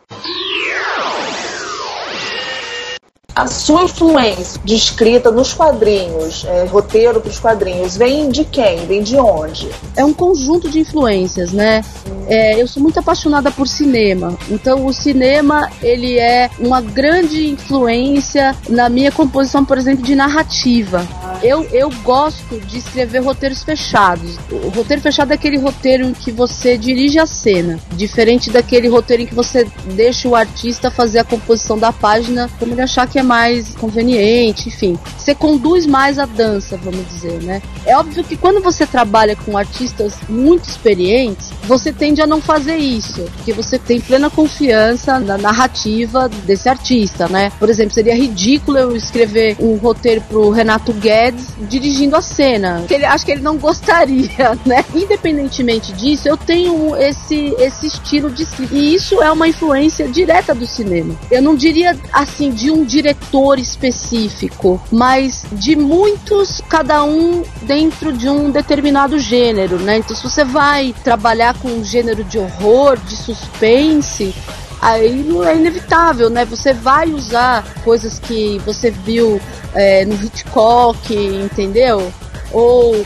A sua influência de escrita nos quadrinhos, é, roteiro para os quadrinhos, vem de quem? Vem de onde? é um conjunto de influências, né? É, eu sou muito apaixonada por cinema, então o cinema ele é uma grande influência na minha composição, por exemplo, de narrativa. Eu, eu gosto de escrever roteiros fechados. O roteiro fechado é aquele roteiro em que você dirige a cena, diferente daquele roteiro em que você deixa o artista fazer a composição da página como ele achar que é mais conveniente, enfim. Você conduz mais a dança, vamos dizer, né? É óbvio que quando você trabalha com artistas muito experientes, você tende a não fazer isso, porque você tem plena confiança na narrativa desse artista, né? Por exemplo, seria ridículo eu escrever um roteiro pro Renato Dirigindo a cena, que ele acho que ele não gostaria, <laughs> né? Independentemente disso, eu tenho esse esse estilo de escrita e isso é uma influência direta do cinema. Eu não diria assim de um diretor específico, mas de muitos, cada um dentro de um determinado gênero, né? Então, se você vai trabalhar com um gênero de horror, de suspense, aí não é inevitável, né? Você vai usar coisas que você viu é, no Hitchcock, entendeu? Ou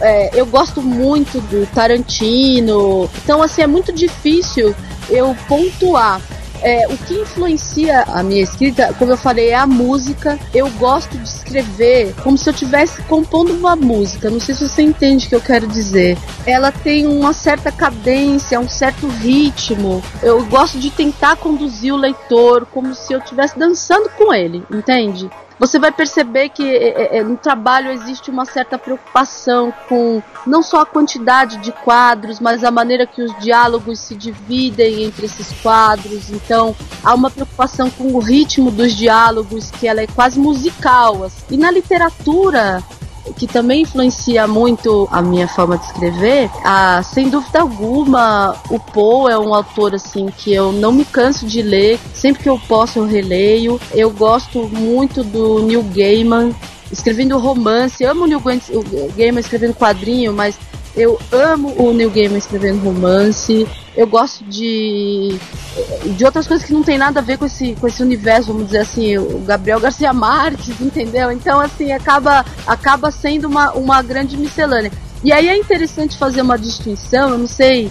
é, eu gosto muito do Tarantino, então assim é muito difícil eu pontuar. É, o que influencia a minha escrita, como eu falei, é a música. Eu gosto de escrever como se eu estivesse compondo uma música. Não sei se você entende o que eu quero dizer. Ela tem uma certa cadência, um certo ritmo. Eu gosto de tentar conduzir o leitor como se eu estivesse dançando com ele, entende? Você vai perceber que é, é, no trabalho existe uma certa preocupação com não só a quantidade de quadros, mas a maneira que os diálogos se dividem entre esses quadros. Então, há uma preocupação com o ritmo dos diálogos, que ela é quase musical. assim. E na literatura, que também influencia muito a minha forma de escrever, ah, sem dúvida alguma, o Poe é um autor assim que eu não me canso de ler, sempre que eu posso eu releio. Eu gosto muito do Neil Gaiman escrevendo romance, amo o Neil Gaiman escrevendo quadrinho, mas eu amo o Neil Gaiman escrevendo romance. Eu gosto de de outras coisas que não tem nada a ver com esse, com esse universo, vamos dizer assim, o Gabriel Garcia <laughs> Marques, entendeu? Então, assim, acaba, acaba sendo uma, uma grande miscelânea. E aí é interessante fazer uma distinção, eu não sei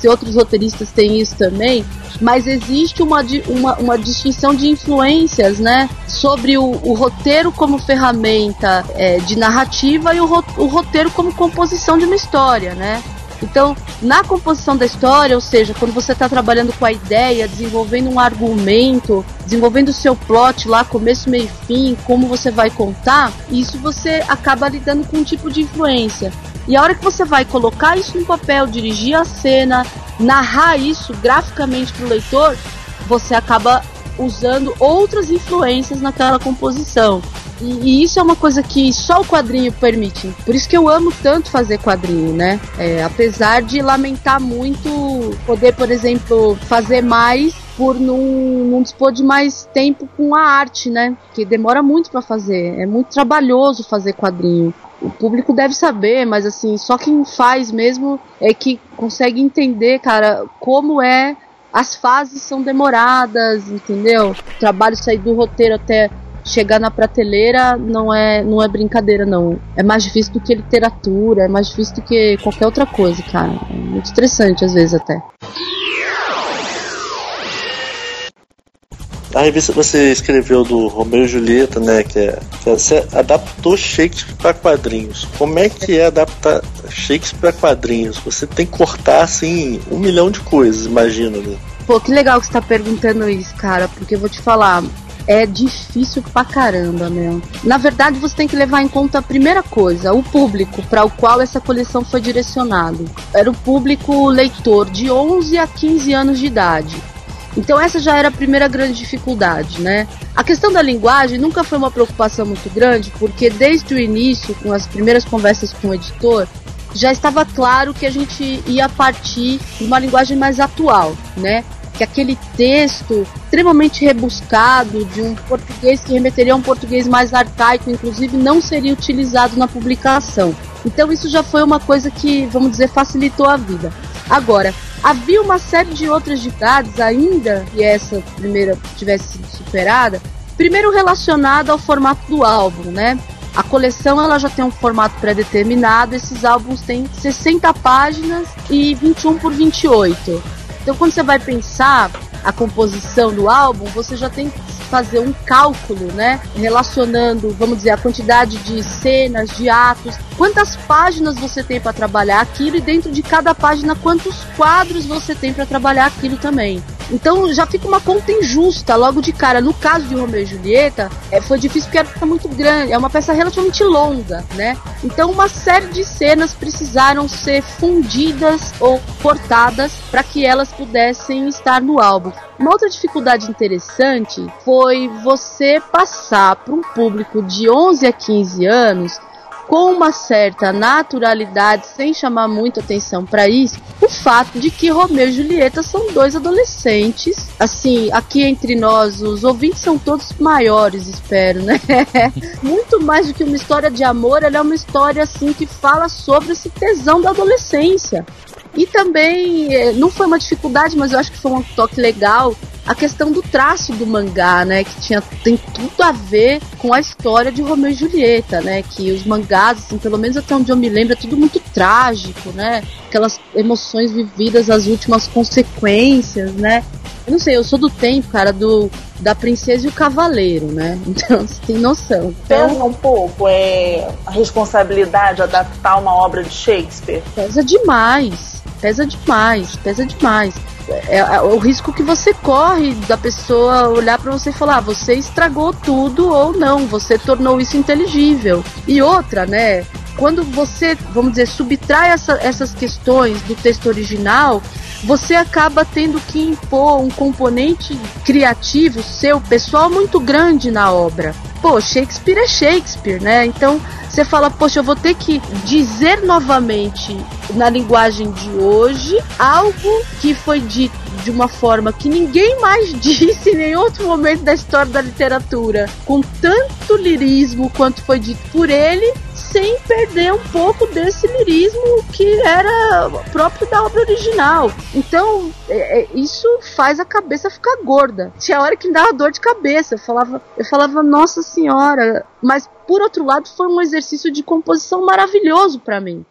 se outros roteiristas têm isso também, mas existe uma, uma, uma distinção de influências, né? Sobre o, o roteiro como ferramenta é, de narrativa e o, o roteiro como composição de uma história, né? Então, na composição da história, ou seja, quando você está trabalhando com a ideia, desenvolvendo um argumento, desenvolvendo o seu plot lá, começo, meio e fim, como você vai contar, isso você acaba lidando com um tipo de influência. E a hora que você vai colocar isso no papel, dirigir a cena, narrar isso graficamente para o leitor, você acaba usando outras influências naquela composição. E, isso é uma coisa que só o quadrinho permite. Por isso que eu amo tanto fazer quadrinho, né? É, apesar de lamentar muito poder, por exemplo, fazer mais por não, não dispor de mais tempo com a arte, né? Que demora muito para fazer. É muito trabalhoso fazer quadrinho. O público deve saber, mas assim, só quem faz mesmo é que consegue entender, cara, como é as fases são demoradas, entendeu? O trabalho sair do roteiro até chegar na prateleira não é, não é brincadeira, não. É mais difícil do que literatura, é mais difícil do que qualquer outra coisa, cara. É muito estressante às vezes até. A revista que você escreveu do Romeu e Julieta, né? Que, é, que você adaptou Shakespeare para quadrinhos. Como é que é adaptar Shakespeare para quadrinhos? Você tem que cortar assim um milhão de coisas, imagina, né? Pô, que legal que você tá perguntando isso, cara, porque eu vou te falar, é difícil pra caramba, meu. Na verdade, você tem que levar em conta a primeira coisa, o público para o qual essa coleção foi direcionada. Era o público leitor de 11 a 15 anos de idade. Então essa já era a primeira grande dificuldade, né? A questão da linguagem nunca foi uma preocupação muito grande, porque desde o início, com as primeiras conversas com o editor, já estava claro que a gente ia partir de uma linguagem mais atual, né? Que aquele texto extremamente rebuscado de um português que remeteria a um português mais arcaico, inclusive não seria utilizado na publicação. Então isso já foi uma coisa que, vamos dizer, facilitou a vida. Agora, havia uma série de outras dificuldades ainda que essa primeira tivesse sido superada. Primeiro relacionado ao formato do álbum, né? A coleção ela já tem um formato pré-determinado, esses álbuns têm 60 páginas e 21 por 28. Então quando você vai pensar a composição do álbum, você já tem que fazer um cálculo, né? Relacionando, vamos dizer, a quantidade de cenas, de atos, quantas páginas você tem para trabalhar aquilo e dentro de cada página quantos quadros você tem para trabalhar aquilo também. Então já fica uma conta injusta logo de cara. No caso de Romeu e Julieta, é, foi difícil porque era uma peça muito grande, é uma peça relativamente longa, né? Então uma série de cenas precisaram ser fundidas ou cortadas para que elas pudessem estar no álbum. Uma outra dificuldade interessante foi você passar para um público de 11 a 15 anos com uma certa naturalidade, sem chamar muito atenção para isso, o fato de que Romeu e Julieta são dois adolescentes. Assim, aqui entre nós, os ouvintes são todos maiores, espero, né? <laughs> muito mais do que uma história de amor, ela é uma história assim que fala sobre esse tesão da adolescência. E também, eh, não foi uma dificuldade, mas eu acho que foi um toque legal a questão do traço do mangá, né? Que tinha, tem tudo a ver com a história de Romeu e Julieta, né? Que os mangás, assim, pelo menos até onde eu me lembro, é tudo muito trágico, né? Aquelas emoções vividas, as últimas consequências, né? Eu não sei, eu sou do tempo, cara, do da princesa e o cavaleiro, né? <laughs> Então, você tem noção. Então, Pesa um pouco é, a responsabilidade de adaptar uma obra de Shakespeare. pesa demais. Pesa demais, pesa demais. É, é o risco que você corre da pessoa olhar pra você e falar, ah, você estragou tudo ou não, você tornou isso inteligível. E outra, né? Quando você, vamos dizer, subtrai essa- essas questões do texto original, você acaba tendo que impor um componente criativo seu, pessoal, muito grande na obra. Pô, Shakespeare é Shakespeare, né? Então você fala, poxa, eu vou ter que dizer novamente na linguagem de hoje algo que foi dito de uma forma que ninguém mais <laughs> disse em nenhum outro momento da história da literatura, com tanto lirismo quanto foi dito por ele, sem perder um pouco desse lirismo que era próprio da obra original. Então, é- é- isso faz a cabeça ficar gorda. Tinha hora que me dava dor de cabeça. Eu falava, eu falava, nossa senhora. Mas, por outro lado, foi um exercício de composição maravilhoso pra mim.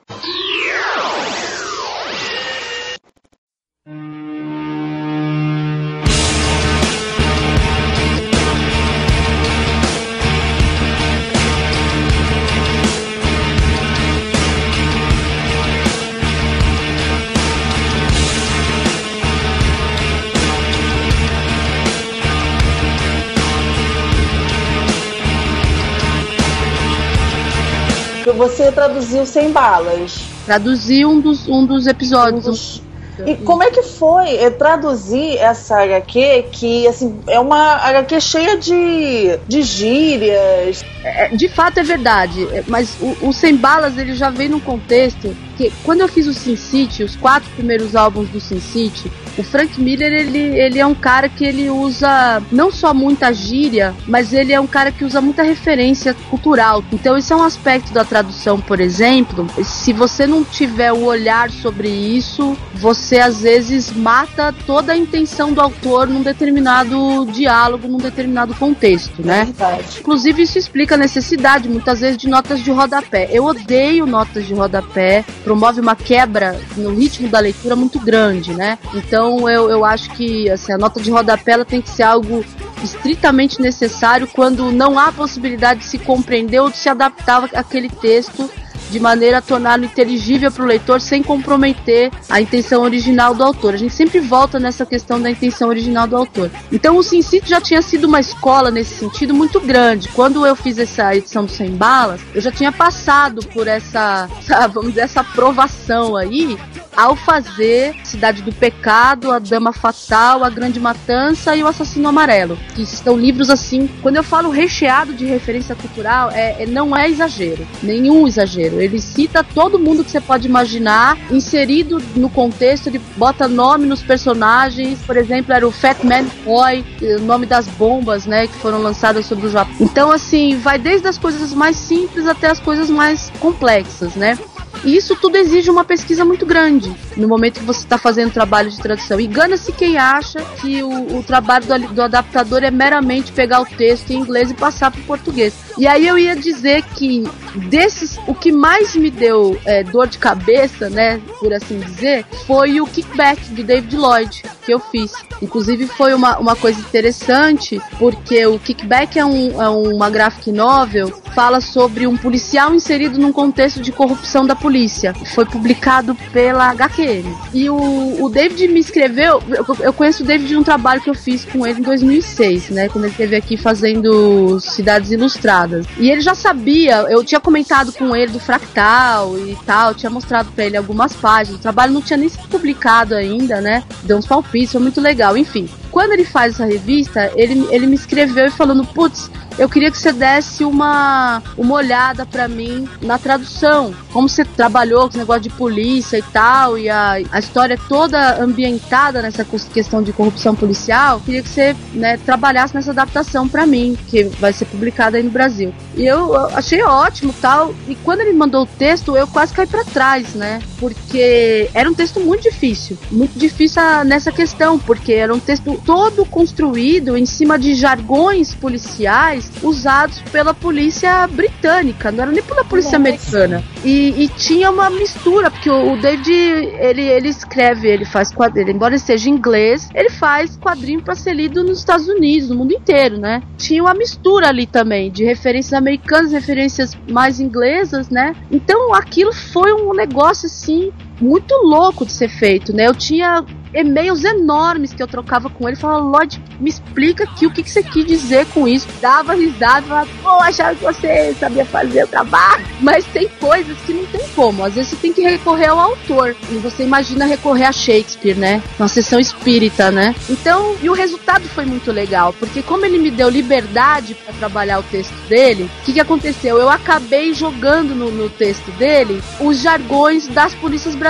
Você traduziu sem balas. Traduzi um dos, um dos episódios. E como é que foi é, traduzir essa HQ que assim é uma HQ cheia de, de gírias? É, de fato é verdade, é, mas o, o Sem Balas ele já vem num contexto que quando eu fiz o Sin City, os quatro primeiros álbuns do Sin City, o Frank Miller ele, ele é um cara que ele usa não só muita gíria, mas ele é um cara que usa muita referência cultural. Então isso é um aspecto da tradução, por exemplo. Se você não tiver o olhar sobre isso, você às vezes mata toda a intenção do autor num determinado diálogo, num determinado contexto, né? Inclusive, isso explica a necessidade, muitas vezes, de notas de rodapé. Eu odeio notas de rodapé, promove uma quebra no ritmo da leitura muito grande, né? Então, eu, eu acho que assim, a nota de rodapé ela tem que ser algo estritamente necessário quando não há possibilidade de se compreender ou de se adaptar àquele texto de maneira a torná-lo inteligível para o leitor sem comprometer a intenção original do autor. A gente sempre volta nessa questão da intenção original do autor. Então o Sin City já tinha sido uma escola nesse sentido muito grande. Quando eu fiz essa edição do Sem Balas, eu já tinha passado por essa, <laughs> essa, vamos dizer, essa aprovação aí ao fazer Cidade do Pecado, A Dama Fatal, A Grande Matança e O Assassino Amarelo, que são livros assim, quando eu falo recheado de referência cultural, é, é- não é exagero, nenhum exagero. Ele cita todo mundo que você pode imaginar, inserido no contexto, ele bota nome nos personagens, por exemplo, era o Fat Man Boy, o nome das bombas, né, que foram lançadas sobre o Japão. Então, assim, vai desde as coisas mais simples até as coisas mais complexas, né? E isso tudo exige uma pesquisa muito grande no momento que você está fazendo trabalho de tradução. E gana-se quem acha que o, o trabalho do, do adaptador é meramente pegar o texto em inglês e passar para o português. E aí eu ia dizer que desses, o que mais me deu é, dor de cabeça, né, por assim dizer, foi o kickback do David Lloyd que eu fiz. Inclusive foi uma, uma coisa interessante, porque o kickback é, um, é uma graphic novel, fala sobre um policial inserido num contexto de corrupção da polícia. Foi publicado pela HQM. E o, o David me escreveu, eu, eu conheço o David de um trabalho que eu fiz com ele em 2006, né, quando ele esteve aqui fazendo Cidades Ilustradas. E ele já sabia, eu tinha comentado com ele do Fractal e tal, tinha mostrado pra ele algumas páginas. O trabalho não tinha nem sido publicado ainda, né? Deu uns palpites, foi muito legal, enfim. Quando ele faz essa revista, ele, ele me escreveu e falando, putz, eu queria que você desse uma, uma olhada pra mim na tradução. Como você trabalhou com esse negócio de polícia e tal, e a, a história toda ambientada nessa questão de corrupção policial, queria que você né, trabalhasse nessa adaptação pra mim, que vai ser publicada aí no Brasil. E eu, eu achei ótimo tal. E quando ele mandou o texto, eu quase caí pra trás, né? Porque era um texto muito difícil. Muito difícil nessa questão, porque era um texto todo construído em cima de jargões policiais usados pela polícia britânica, não era nem pela polícia americana. E, e tinha uma mistura, porque o, o David, ele, ele escreve, ele faz quadrinho, embora ele seja inglês, ele faz quadrinho para ser lido nos Estados Unidos, no mundo inteiro, né? Tinha uma mistura ali também, de referências americanas, referências mais inglesas, né? Então aquilo foi um negócio assim muito louco de ser feito, né? Eu tinha e-mails enormes que eu trocava com ele, falava, Lloyd, me explica aqui o que, que você quis dizer com isso. Dava risada, falava, pô, achava que você sabia fazer o trabalho. Mas tem coisas que não tem como. Às vezes você tem que recorrer ao autor. E você imagina recorrer a Shakespeare, né? Uma sessão espírita, né? Então, e o resultado foi muito legal, porque como ele me deu liberdade para trabalhar o texto dele, o que, que aconteceu? Eu acabei jogando no, no texto dele os jargões das polícias brasileiras,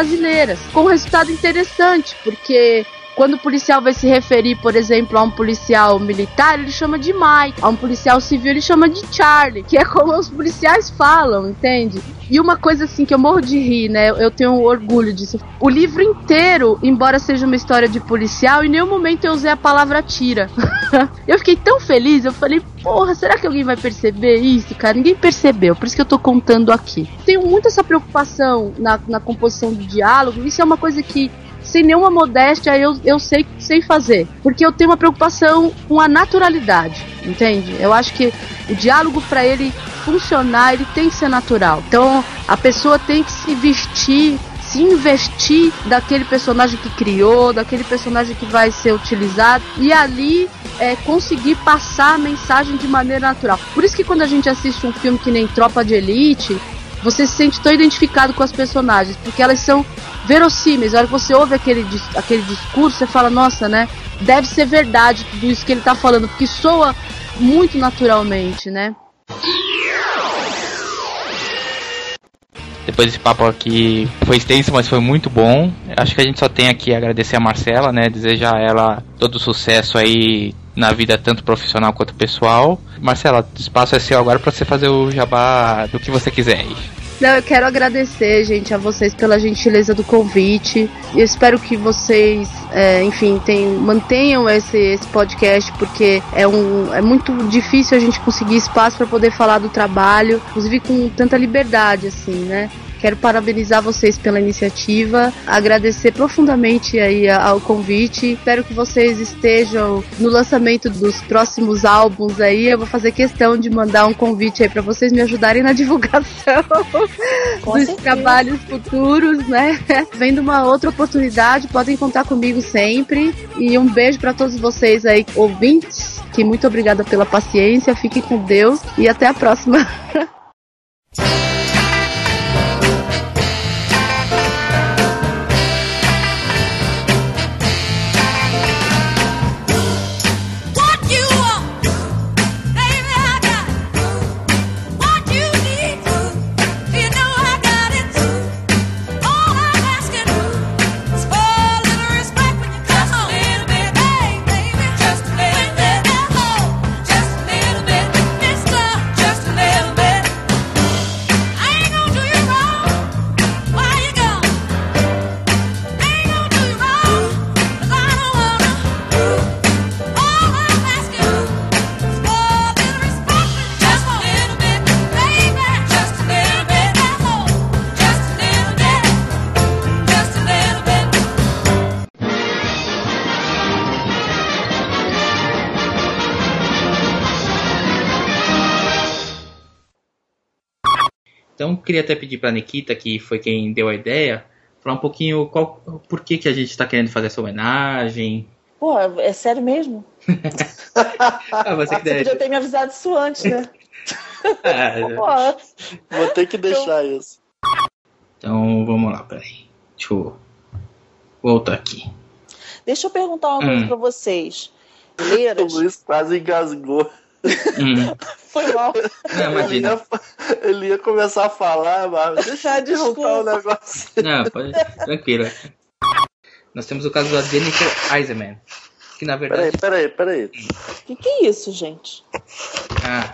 com um resultado interessante, porque quando o policial vai se referir, por exemplo, a um policial militar, ele chama de Mike. A um policial civil, ele chama de Charlie, que é como os policiais falam, entende? E uma coisa assim que eu morro de rir, né? Eu tenho orgulho disso. O livro inteiro, embora seja uma história de policial, em nenhum momento eu usei a palavra tira. <laughs> eu fiquei tão feliz, eu falei, porra, será que alguém vai perceber isso, cara? Ninguém percebeu, por isso que eu tô contando aqui. Tenho muito essa preocupação na, na composição do diálogo, isso é uma coisa que sem nenhuma modéstia, eu, eu sei, sei fazer. Porque eu tenho uma preocupação com a naturalidade, entende? Eu acho que o diálogo, para ele funcionar, ele tem que ser natural. Então, a pessoa tem que se vestir se investir daquele personagem que criou, daquele personagem que vai ser utilizado e ali é, conseguir passar a mensagem de maneira natural. Por isso que quando a gente assiste um filme que nem Tropa de Elite, você se sente tão identificado com as personagens, porque elas são verossímeis. A hora que você ouve aquele, aquele discurso, você fala, nossa, né? Deve ser verdade tudo isso que ele tá falando, porque soa muito naturalmente, né? Depois desse papo aqui foi extenso, mas foi muito bom. Acho que a gente só tem aqui agradecer a Marcela, né? Desejar a ela todo sucesso aí na vida tanto profissional quanto pessoal. Marcela, o espaço é seu agora para você fazer o jabá do que você quiser aí. Não, eu quero agradecer, gente, a vocês pela gentileza do convite. Eu espero que vocês, é, enfim, tem- mantenham esse, esse podcast, porque é, um, é muito difícil a gente conseguir espaço para poder falar do trabalho, inclusive com tanta liberdade, assim, né? Quero parabenizar vocês pela iniciativa, agradecer profundamente aí ao convite. Espero que vocês estejam no lançamento dos próximos álbuns aí. Eu vou fazer questão de mandar um convite aí para vocês me ajudarem na <laughs> divulgação Com dos certeza. trabalhos futuros, né? Vendo uma outra oportunidade, podem contar comigo sempre. E um beijo para todos vocês aí, ouvintes. Que muito obrigada pela paciência. Fiquem com Deus e até a próxima. <laughs> queria até pedir pra Nikita, que foi quem deu a ideia, falar um pouquinho qual, por que, que a gente tá querendo fazer essa homenagem. Pô, é sério mesmo? <laughs> Ah, você que Você podia ter me avisado isso antes, né? <laughs> Ah, <laughs> Pô, Vou ter que deixar isso. Então, vamos lá, peraí. Deixa eu voltar aqui. deixa eu perguntar uma coisa Hum. pra vocês. O Leiras, Luiz quase engasgou. Hum, <laughs> foi mal. não, Ele imagina. ia, ele ia começar a falar, mas deixa eu perguntar desculpa. um negócio. Não, pode. Tranquilo. Nós temos o caso da Jennifer Eisenman. Que na Peraí, verdade. peraí, peraí. O que, que é isso, gente? Ah,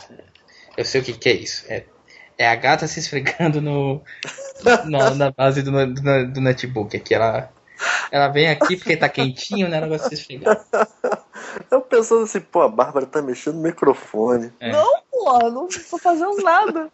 eu sei o que, que é isso. É, é a gata se esfregando no, na, na base do, no- do, do notebook. Aqui ela Ela vem aqui porque tá quentinho, né? O negócio de chegar. Eu pensando assim, pô, a Bárbara tá mexendo no microfone. É. Não, pô, não tô fazendo nada.